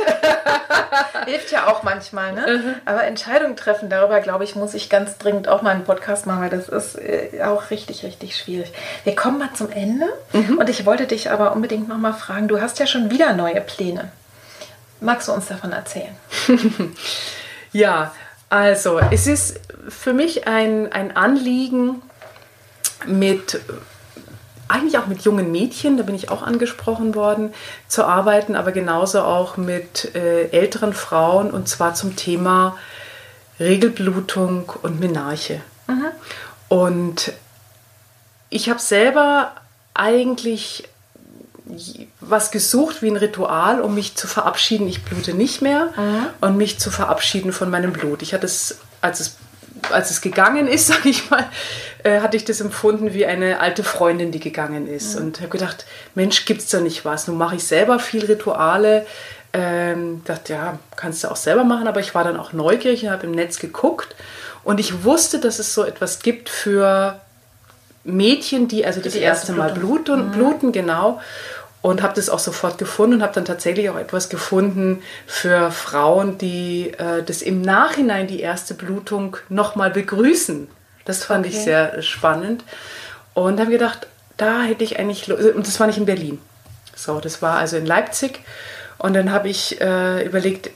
hilft ja auch manchmal, ne? Mhm. Aber Entscheidungen treffen, darüber glaube ich, muss ich ganz dringend auch mal einen Podcast machen, weil das ist äh, auch richtig, richtig schwierig. Wir kommen mal zum Ende mhm. und ich wollte dich aber unbedingt noch mal fragen, du hast ja schon wieder neue Pläne. Magst du uns davon erzählen? ja, also, es ist für mich ein, ein Anliegen mit eigentlich auch mit jungen Mädchen, da bin ich auch angesprochen worden, zu arbeiten, aber genauso auch mit äh, älteren Frauen und zwar zum Thema Regelblutung und Menarche. Mhm. Und ich habe selber eigentlich was gesucht wie ein Ritual, um mich zu verabschieden. Ich blute nicht mehr mhm. und mich zu verabschieden von meinem Blut. Ich hatte es, als es, als es gegangen ist, sage ich mal, äh, hatte ich das empfunden wie eine alte Freundin, die gegangen ist. Mhm. Und habe gedacht, Mensch, gibt es da nicht was? Nun mache ich selber viel Rituale. Ähm, dachte, ja, kannst du auch selber machen, aber ich war dann auch neugierig und habe im Netz geguckt und ich wusste, dass es so etwas gibt für Mädchen, die also das die erste, erste Mal bluten, mhm. bluten, genau und habe das auch sofort gefunden und habe dann tatsächlich auch etwas gefunden für Frauen, die äh, das im Nachhinein die erste Blutung nochmal begrüßen. Das fand okay. ich sehr spannend und habe gedacht, da hätte ich eigentlich, und das war nicht in Berlin. So, das war also in Leipzig und dann habe ich äh, überlegt,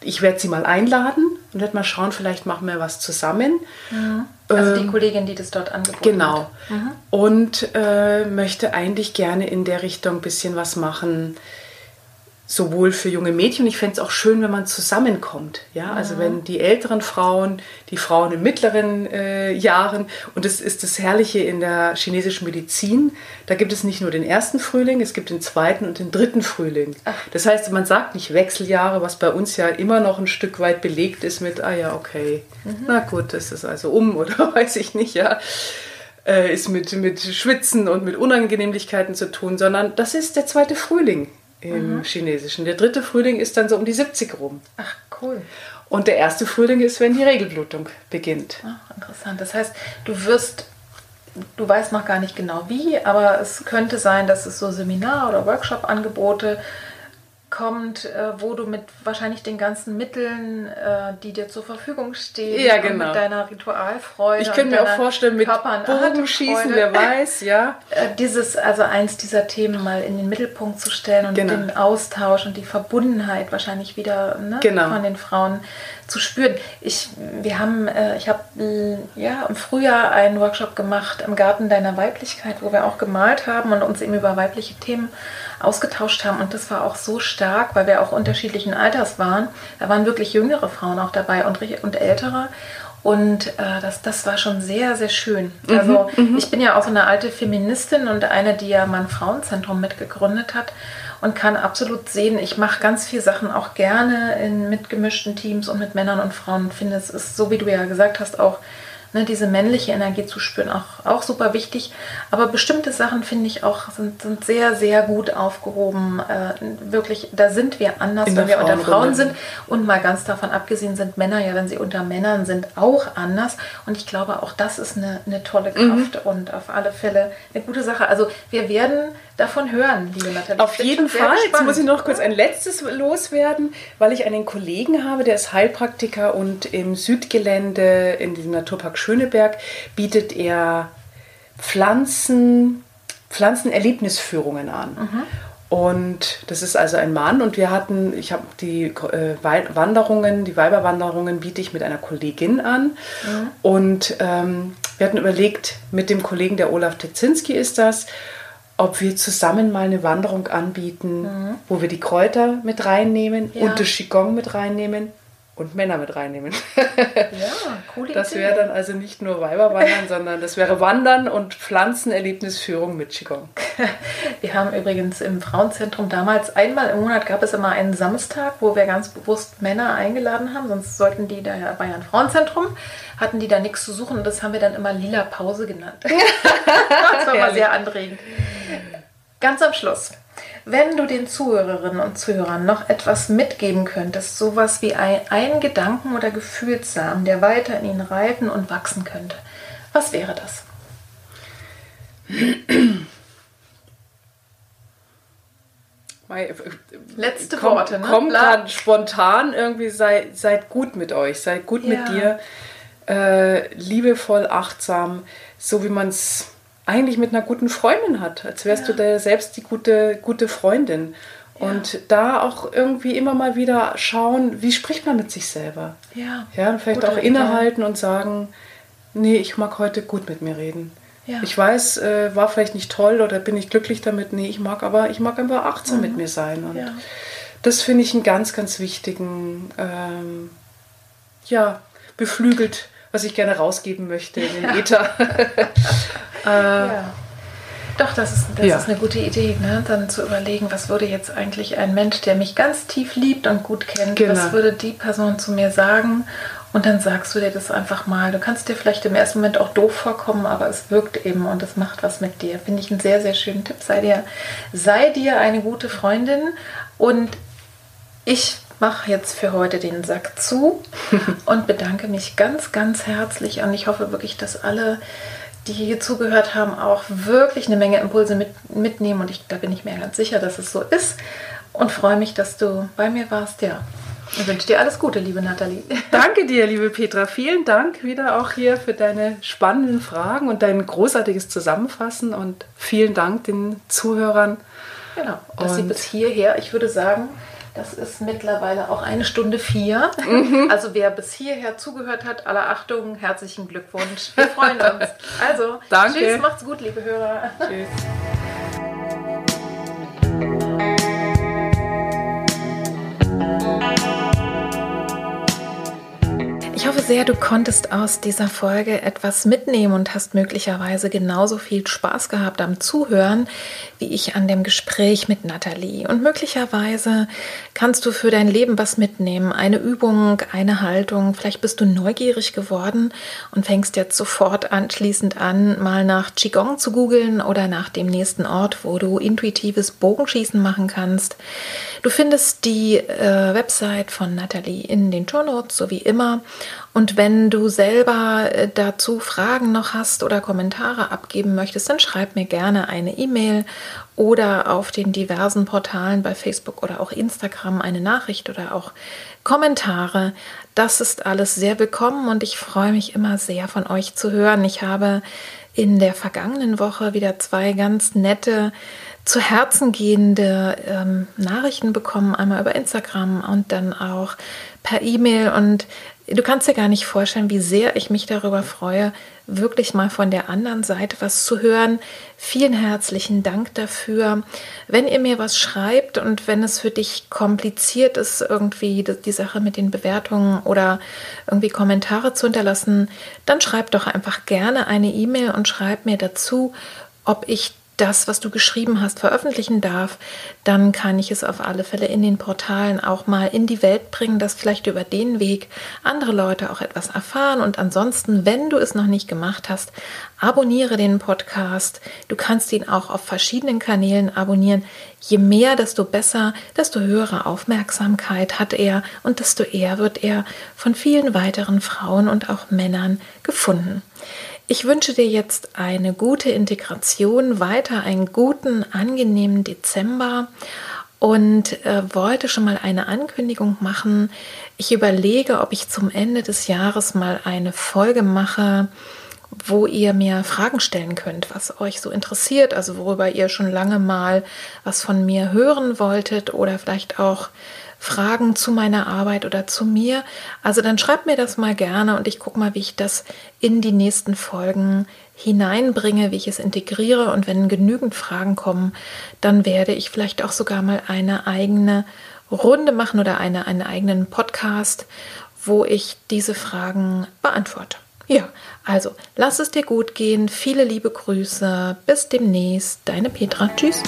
ich werde sie mal einladen und werde mal schauen, vielleicht machen wir was zusammen. Mhm. Also die ähm, Kollegin, die das dort angeboten genau. hat. Genau. Mhm. Und äh, möchte eigentlich gerne in der Richtung ein bisschen was machen, sowohl für junge Mädchen. Ich fände es auch schön, wenn man zusammenkommt. Ja, also wenn die älteren Frauen, die Frauen in mittleren äh, Jahren, und das ist das Herrliche in der chinesischen Medizin, da gibt es nicht nur den ersten Frühling, es gibt den zweiten und den dritten Frühling. Ach. Das heißt, man sagt nicht Wechseljahre, was bei uns ja immer noch ein Stück weit belegt ist mit, ah ja, okay, mhm. na gut, das ist also um oder weiß ich nicht, ja. äh, ist mit, mit Schwitzen und mit Unangenehmlichkeiten zu tun, sondern das ist der zweite Frühling im mhm. Chinesischen. Der dritte Frühling ist dann so um die 70 rum. Ach, cool. Und der erste Frühling ist, wenn die Regelblutung beginnt. Ach, interessant. Das heißt, du wirst, du weißt noch gar nicht genau wie, aber es könnte sein, dass es so Seminar- oder Workshop-Angebote kommt, äh, wo du mit wahrscheinlich den ganzen Mitteln, äh, die dir zur Verfügung stehen, ja, genau. mit deiner Ritualfreude. Ich könnte mir auch vorstellen, mit Bogenschießen, wer weiß, ja. Äh, dieses, also eins dieser Themen mal in den Mittelpunkt zu stellen und genau. den Austausch und die Verbundenheit wahrscheinlich wieder ne, genau. von den Frauen zu spüren. Ich, wir haben, äh, ich habe ja im Frühjahr einen Workshop gemacht im Garten deiner Weiblichkeit, wo wir auch gemalt haben und uns eben über weibliche Themen ausgetauscht haben. Und das war auch so stark, weil wir auch unterschiedlichen Alters waren. Da waren wirklich jüngere Frauen auch dabei und, und ältere. Und äh, das, das war schon sehr, sehr schön. Mhm, also mhm, ich bin ja auch so eine alte Feministin und eine, die ja mein Frauenzentrum mitgegründet hat und kann absolut sehen, ich mache ganz viele Sachen auch gerne in mitgemischten Teams und mit Männern und Frauen. Ich finde, es ist so, wie du ja gesagt hast, auch ne, diese männliche Energie zu spüren, auch, auch super wichtig. Aber bestimmte Sachen finde ich auch sind, sind sehr, sehr gut aufgehoben. Äh, wirklich, da sind wir anders, wenn wir unter Frauen sind. Und mal ganz davon abgesehen sind Männer ja, wenn sie unter Männern sind, auch anders. Und ich glaube, auch das ist eine, eine tolle mhm. Kraft mhm. und auf alle Fälle eine gute Sache. Also wir werden davon hören, liebe Nathalie. Auf jeden Fall. Jetzt muss ich noch kurz ein letztes loswerden, weil ich einen Kollegen habe, der ist Heilpraktiker und im Südgelände in diesem Naturpark Schöneberg bietet er Pflanzen, Pflanzenerlebnisführungen an. Mhm. Und das ist also ein Mann und wir hatten, ich habe die äh, Wanderungen, die Weiberwanderungen biete ich mit einer Kollegin an. Mhm. Und ähm, wir hatten überlegt, mit dem Kollegen, der Olaf Tetzinski ist das, ob wir zusammen mal eine Wanderung anbieten, mhm. wo wir die Kräuter mit reinnehmen ja. und das Qigong mit reinnehmen und Männer mit reinnehmen. ja, coole Das wäre dann also nicht nur Weiberwandern, sondern das wäre Wandern und Pflanzenerlebnisführung mit Qigong. Wir haben übrigens im Frauenzentrum damals einmal im Monat gab es immer einen Samstag, wo wir ganz bewusst Männer eingeladen haben, sonst sollten die da ja bei einem Frauenzentrum, hatten die da nichts zu suchen und das haben wir dann immer lila Pause genannt. das war mal sehr anregend. Ganz am Schluss. Wenn du den Zuhörerinnen und Zuhörern noch etwas mitgeben könntest, sowas wie ein, ein Gedanken oder Gefühlssamen, der weiter in ihnen reifen und wachsen könnte, was wäre das? Letzte Komm, Worte, ne? Kommt gerade spontan irgendwie, sei, seid gut mit euch, seid gut ja. mit dir, äh, liebevoll, achtsam, so wie man es eigentlich mit einer guten Freundin hat, als wärst ja. du da selbst die gute, gute Freundin. Und ja. da auch irgendwie immer mal wieder schauen, wie spricht man mit sich selber. Ja. Ja, und vielleicht Guter auch innehalten und sagen, nee, ich mag heute gut mit mir reden. Ja. Ich weiß, äh, war vielleicht nicht toll oder bin ich glücklich damit. Nee, ich mag aber, ich mag einfach achtsam mhm. mit mir sein. Und ja. das finde ich einen ganz, ganz wichtigen, ähm, ja, beflügelt was ich gerne rausgeben möchte in den. Äther. äh, ja. Doch, das ist, das ja. ist eine gute Idee, ne? dann zu überlegen, was würde jetzt eigentlich ein Mensch, der mich ganz tief liebt und gut kennt, genau. was würde die Person zu mir sagen? Und dann sagst du dir das einfach mal. Du kannst dir vielleicht im ersten Moment auch doof vorkommen, aber es wirkt eben und es macht was mit dir. Finde ich einen sehr, sehr schönen Tipp. Sei dir, sei dir eine gute Freundin und ich mache jetzt für heute den Sack zu und bedanke mich ganz, ganz herzlich. Und ich hoffe wirklich, dass alle, die hier zugehört haben, auch wirklich eine Menge Impulse mit, mitnehmen. Und ich, da bin ich mir ganz sicher, dass es so ist. Und freue mich, dass du bei mir warst. Ja. Ich wünsche dir alles Gute, liebe Nathalie. Danke dir, liebe Petra. Vielen Dank wieder auch hier für deine spannenden Fragen und dein großartiges Zusammenfassen. Und vielen Dank den Zuhörern. Genau, dass und sie bis hierher, ich würde sagen, das ist mittlerweile auch eine Stunde vier. Mhm. Also wer bis hierher zugehört hat, aller Achtung, herzlichen Glückwunsch. Wir freuen uns. Also, Danke. tschüss, macht's gut, liebe Hörer. Tschüss. Hoffe, hoffe sehr, du konntest aus dieser Folge etwas mitnehmen und hast möglicherweise genauso viel Spaß gehabt am Zuhören, wie ich an dem Gespräch mit Nathalie. Und möglicherweise kannst du für dein Leben was mitnehmen, eine Übung, eine Haltung. Vielleicht bist du neugierig geworden und fängst jetzt sofort anschließend an, mal nach Qigong zu googeln oder nach dem nächsten Ort, wo du intuitives Bogenschießen machen kannst. Du findest die äh, Website von Nathalie in den Show Notes, so wie immer. Und wenn du selber äh, dazu Fragen noch hast oder Kommentare abgeben möchtest, dann schreib mir gerne eine E-Mail oder auf den diversen Portalen bei Facebook oder auch Instagram eine Nachricht oder auch Kommentare. Das ist alles sehr willkommen und ich freue mich immer sehr von euch zu hören. Ich habe in der vergangenen Woche wieder zwei ganz nette zu Herzen gehende ähm, Nachrichten bekommen, einmal über Instagram und dann auch per E-Mail. Und du kannst dir gar nicht vorstellen, wie sehr ich mich darüber freue, wirklich mal von der anderen Seite was zu hören. Vielen herzlichen Dank dafür. Wenn ihr mir was schreibt und wenn es für dich kompliziert ist, irgendwie die Sache mit den Bewertungen oder irgendwie Kommentare zu hinterlassen, dann schreib doch einfach gerne eine E-Mail und schreib mir dazu, ob ich das, was du geschrieben hast, veröffentlichen darf, dann kann ich es auf alle Fälle in den Portalen auch mal in die Welt bringen, dass vielleicht über den Weg andere Leute auch etwas erfahren. Und ansonsten, wenn du es noch nicht gemacht hast, abonniere den Podcast. Du kannst ihn auch auf verschiedenen Kanälen abonnieren. Je mehr, desto besser, desto höhere Aufmerksamkeit hat er und desto eher wird er von vielen weiteren Frauen und auch Männern gefunden. Ich wünsche dir jetzt eine gute Integration, weiter einen guten, angenehmen Dezember und äh, wollte schon mal eine Ankündigung machen. Ich überlege, ob ich zum Ende des Jahres mal eine Folge mache, wo ihr mir Fragen stellen könnt, was euch so interessiert, also worüber ihr schon lange mal was von mir hören wolltet oder vielleicht auch Fragen zu meiner Arbeit oder zu mir. Also dann schreibt mir das mal gerne und ich gucke mal, wie ich das in die nächsten Folgen hineinbringe, wie ich es integriere. Und wenn genügend Fragen kommen, dann werde ich vielleicht auch sogar mal eine eigene Runde machen oder eine, einen eigenen Podcast, wo ich diese Fragen beantworte. Ja, also lass es dir gut gehen. Viele liebe Grüße. Bis demnächst. Deine Petra. Tschüss.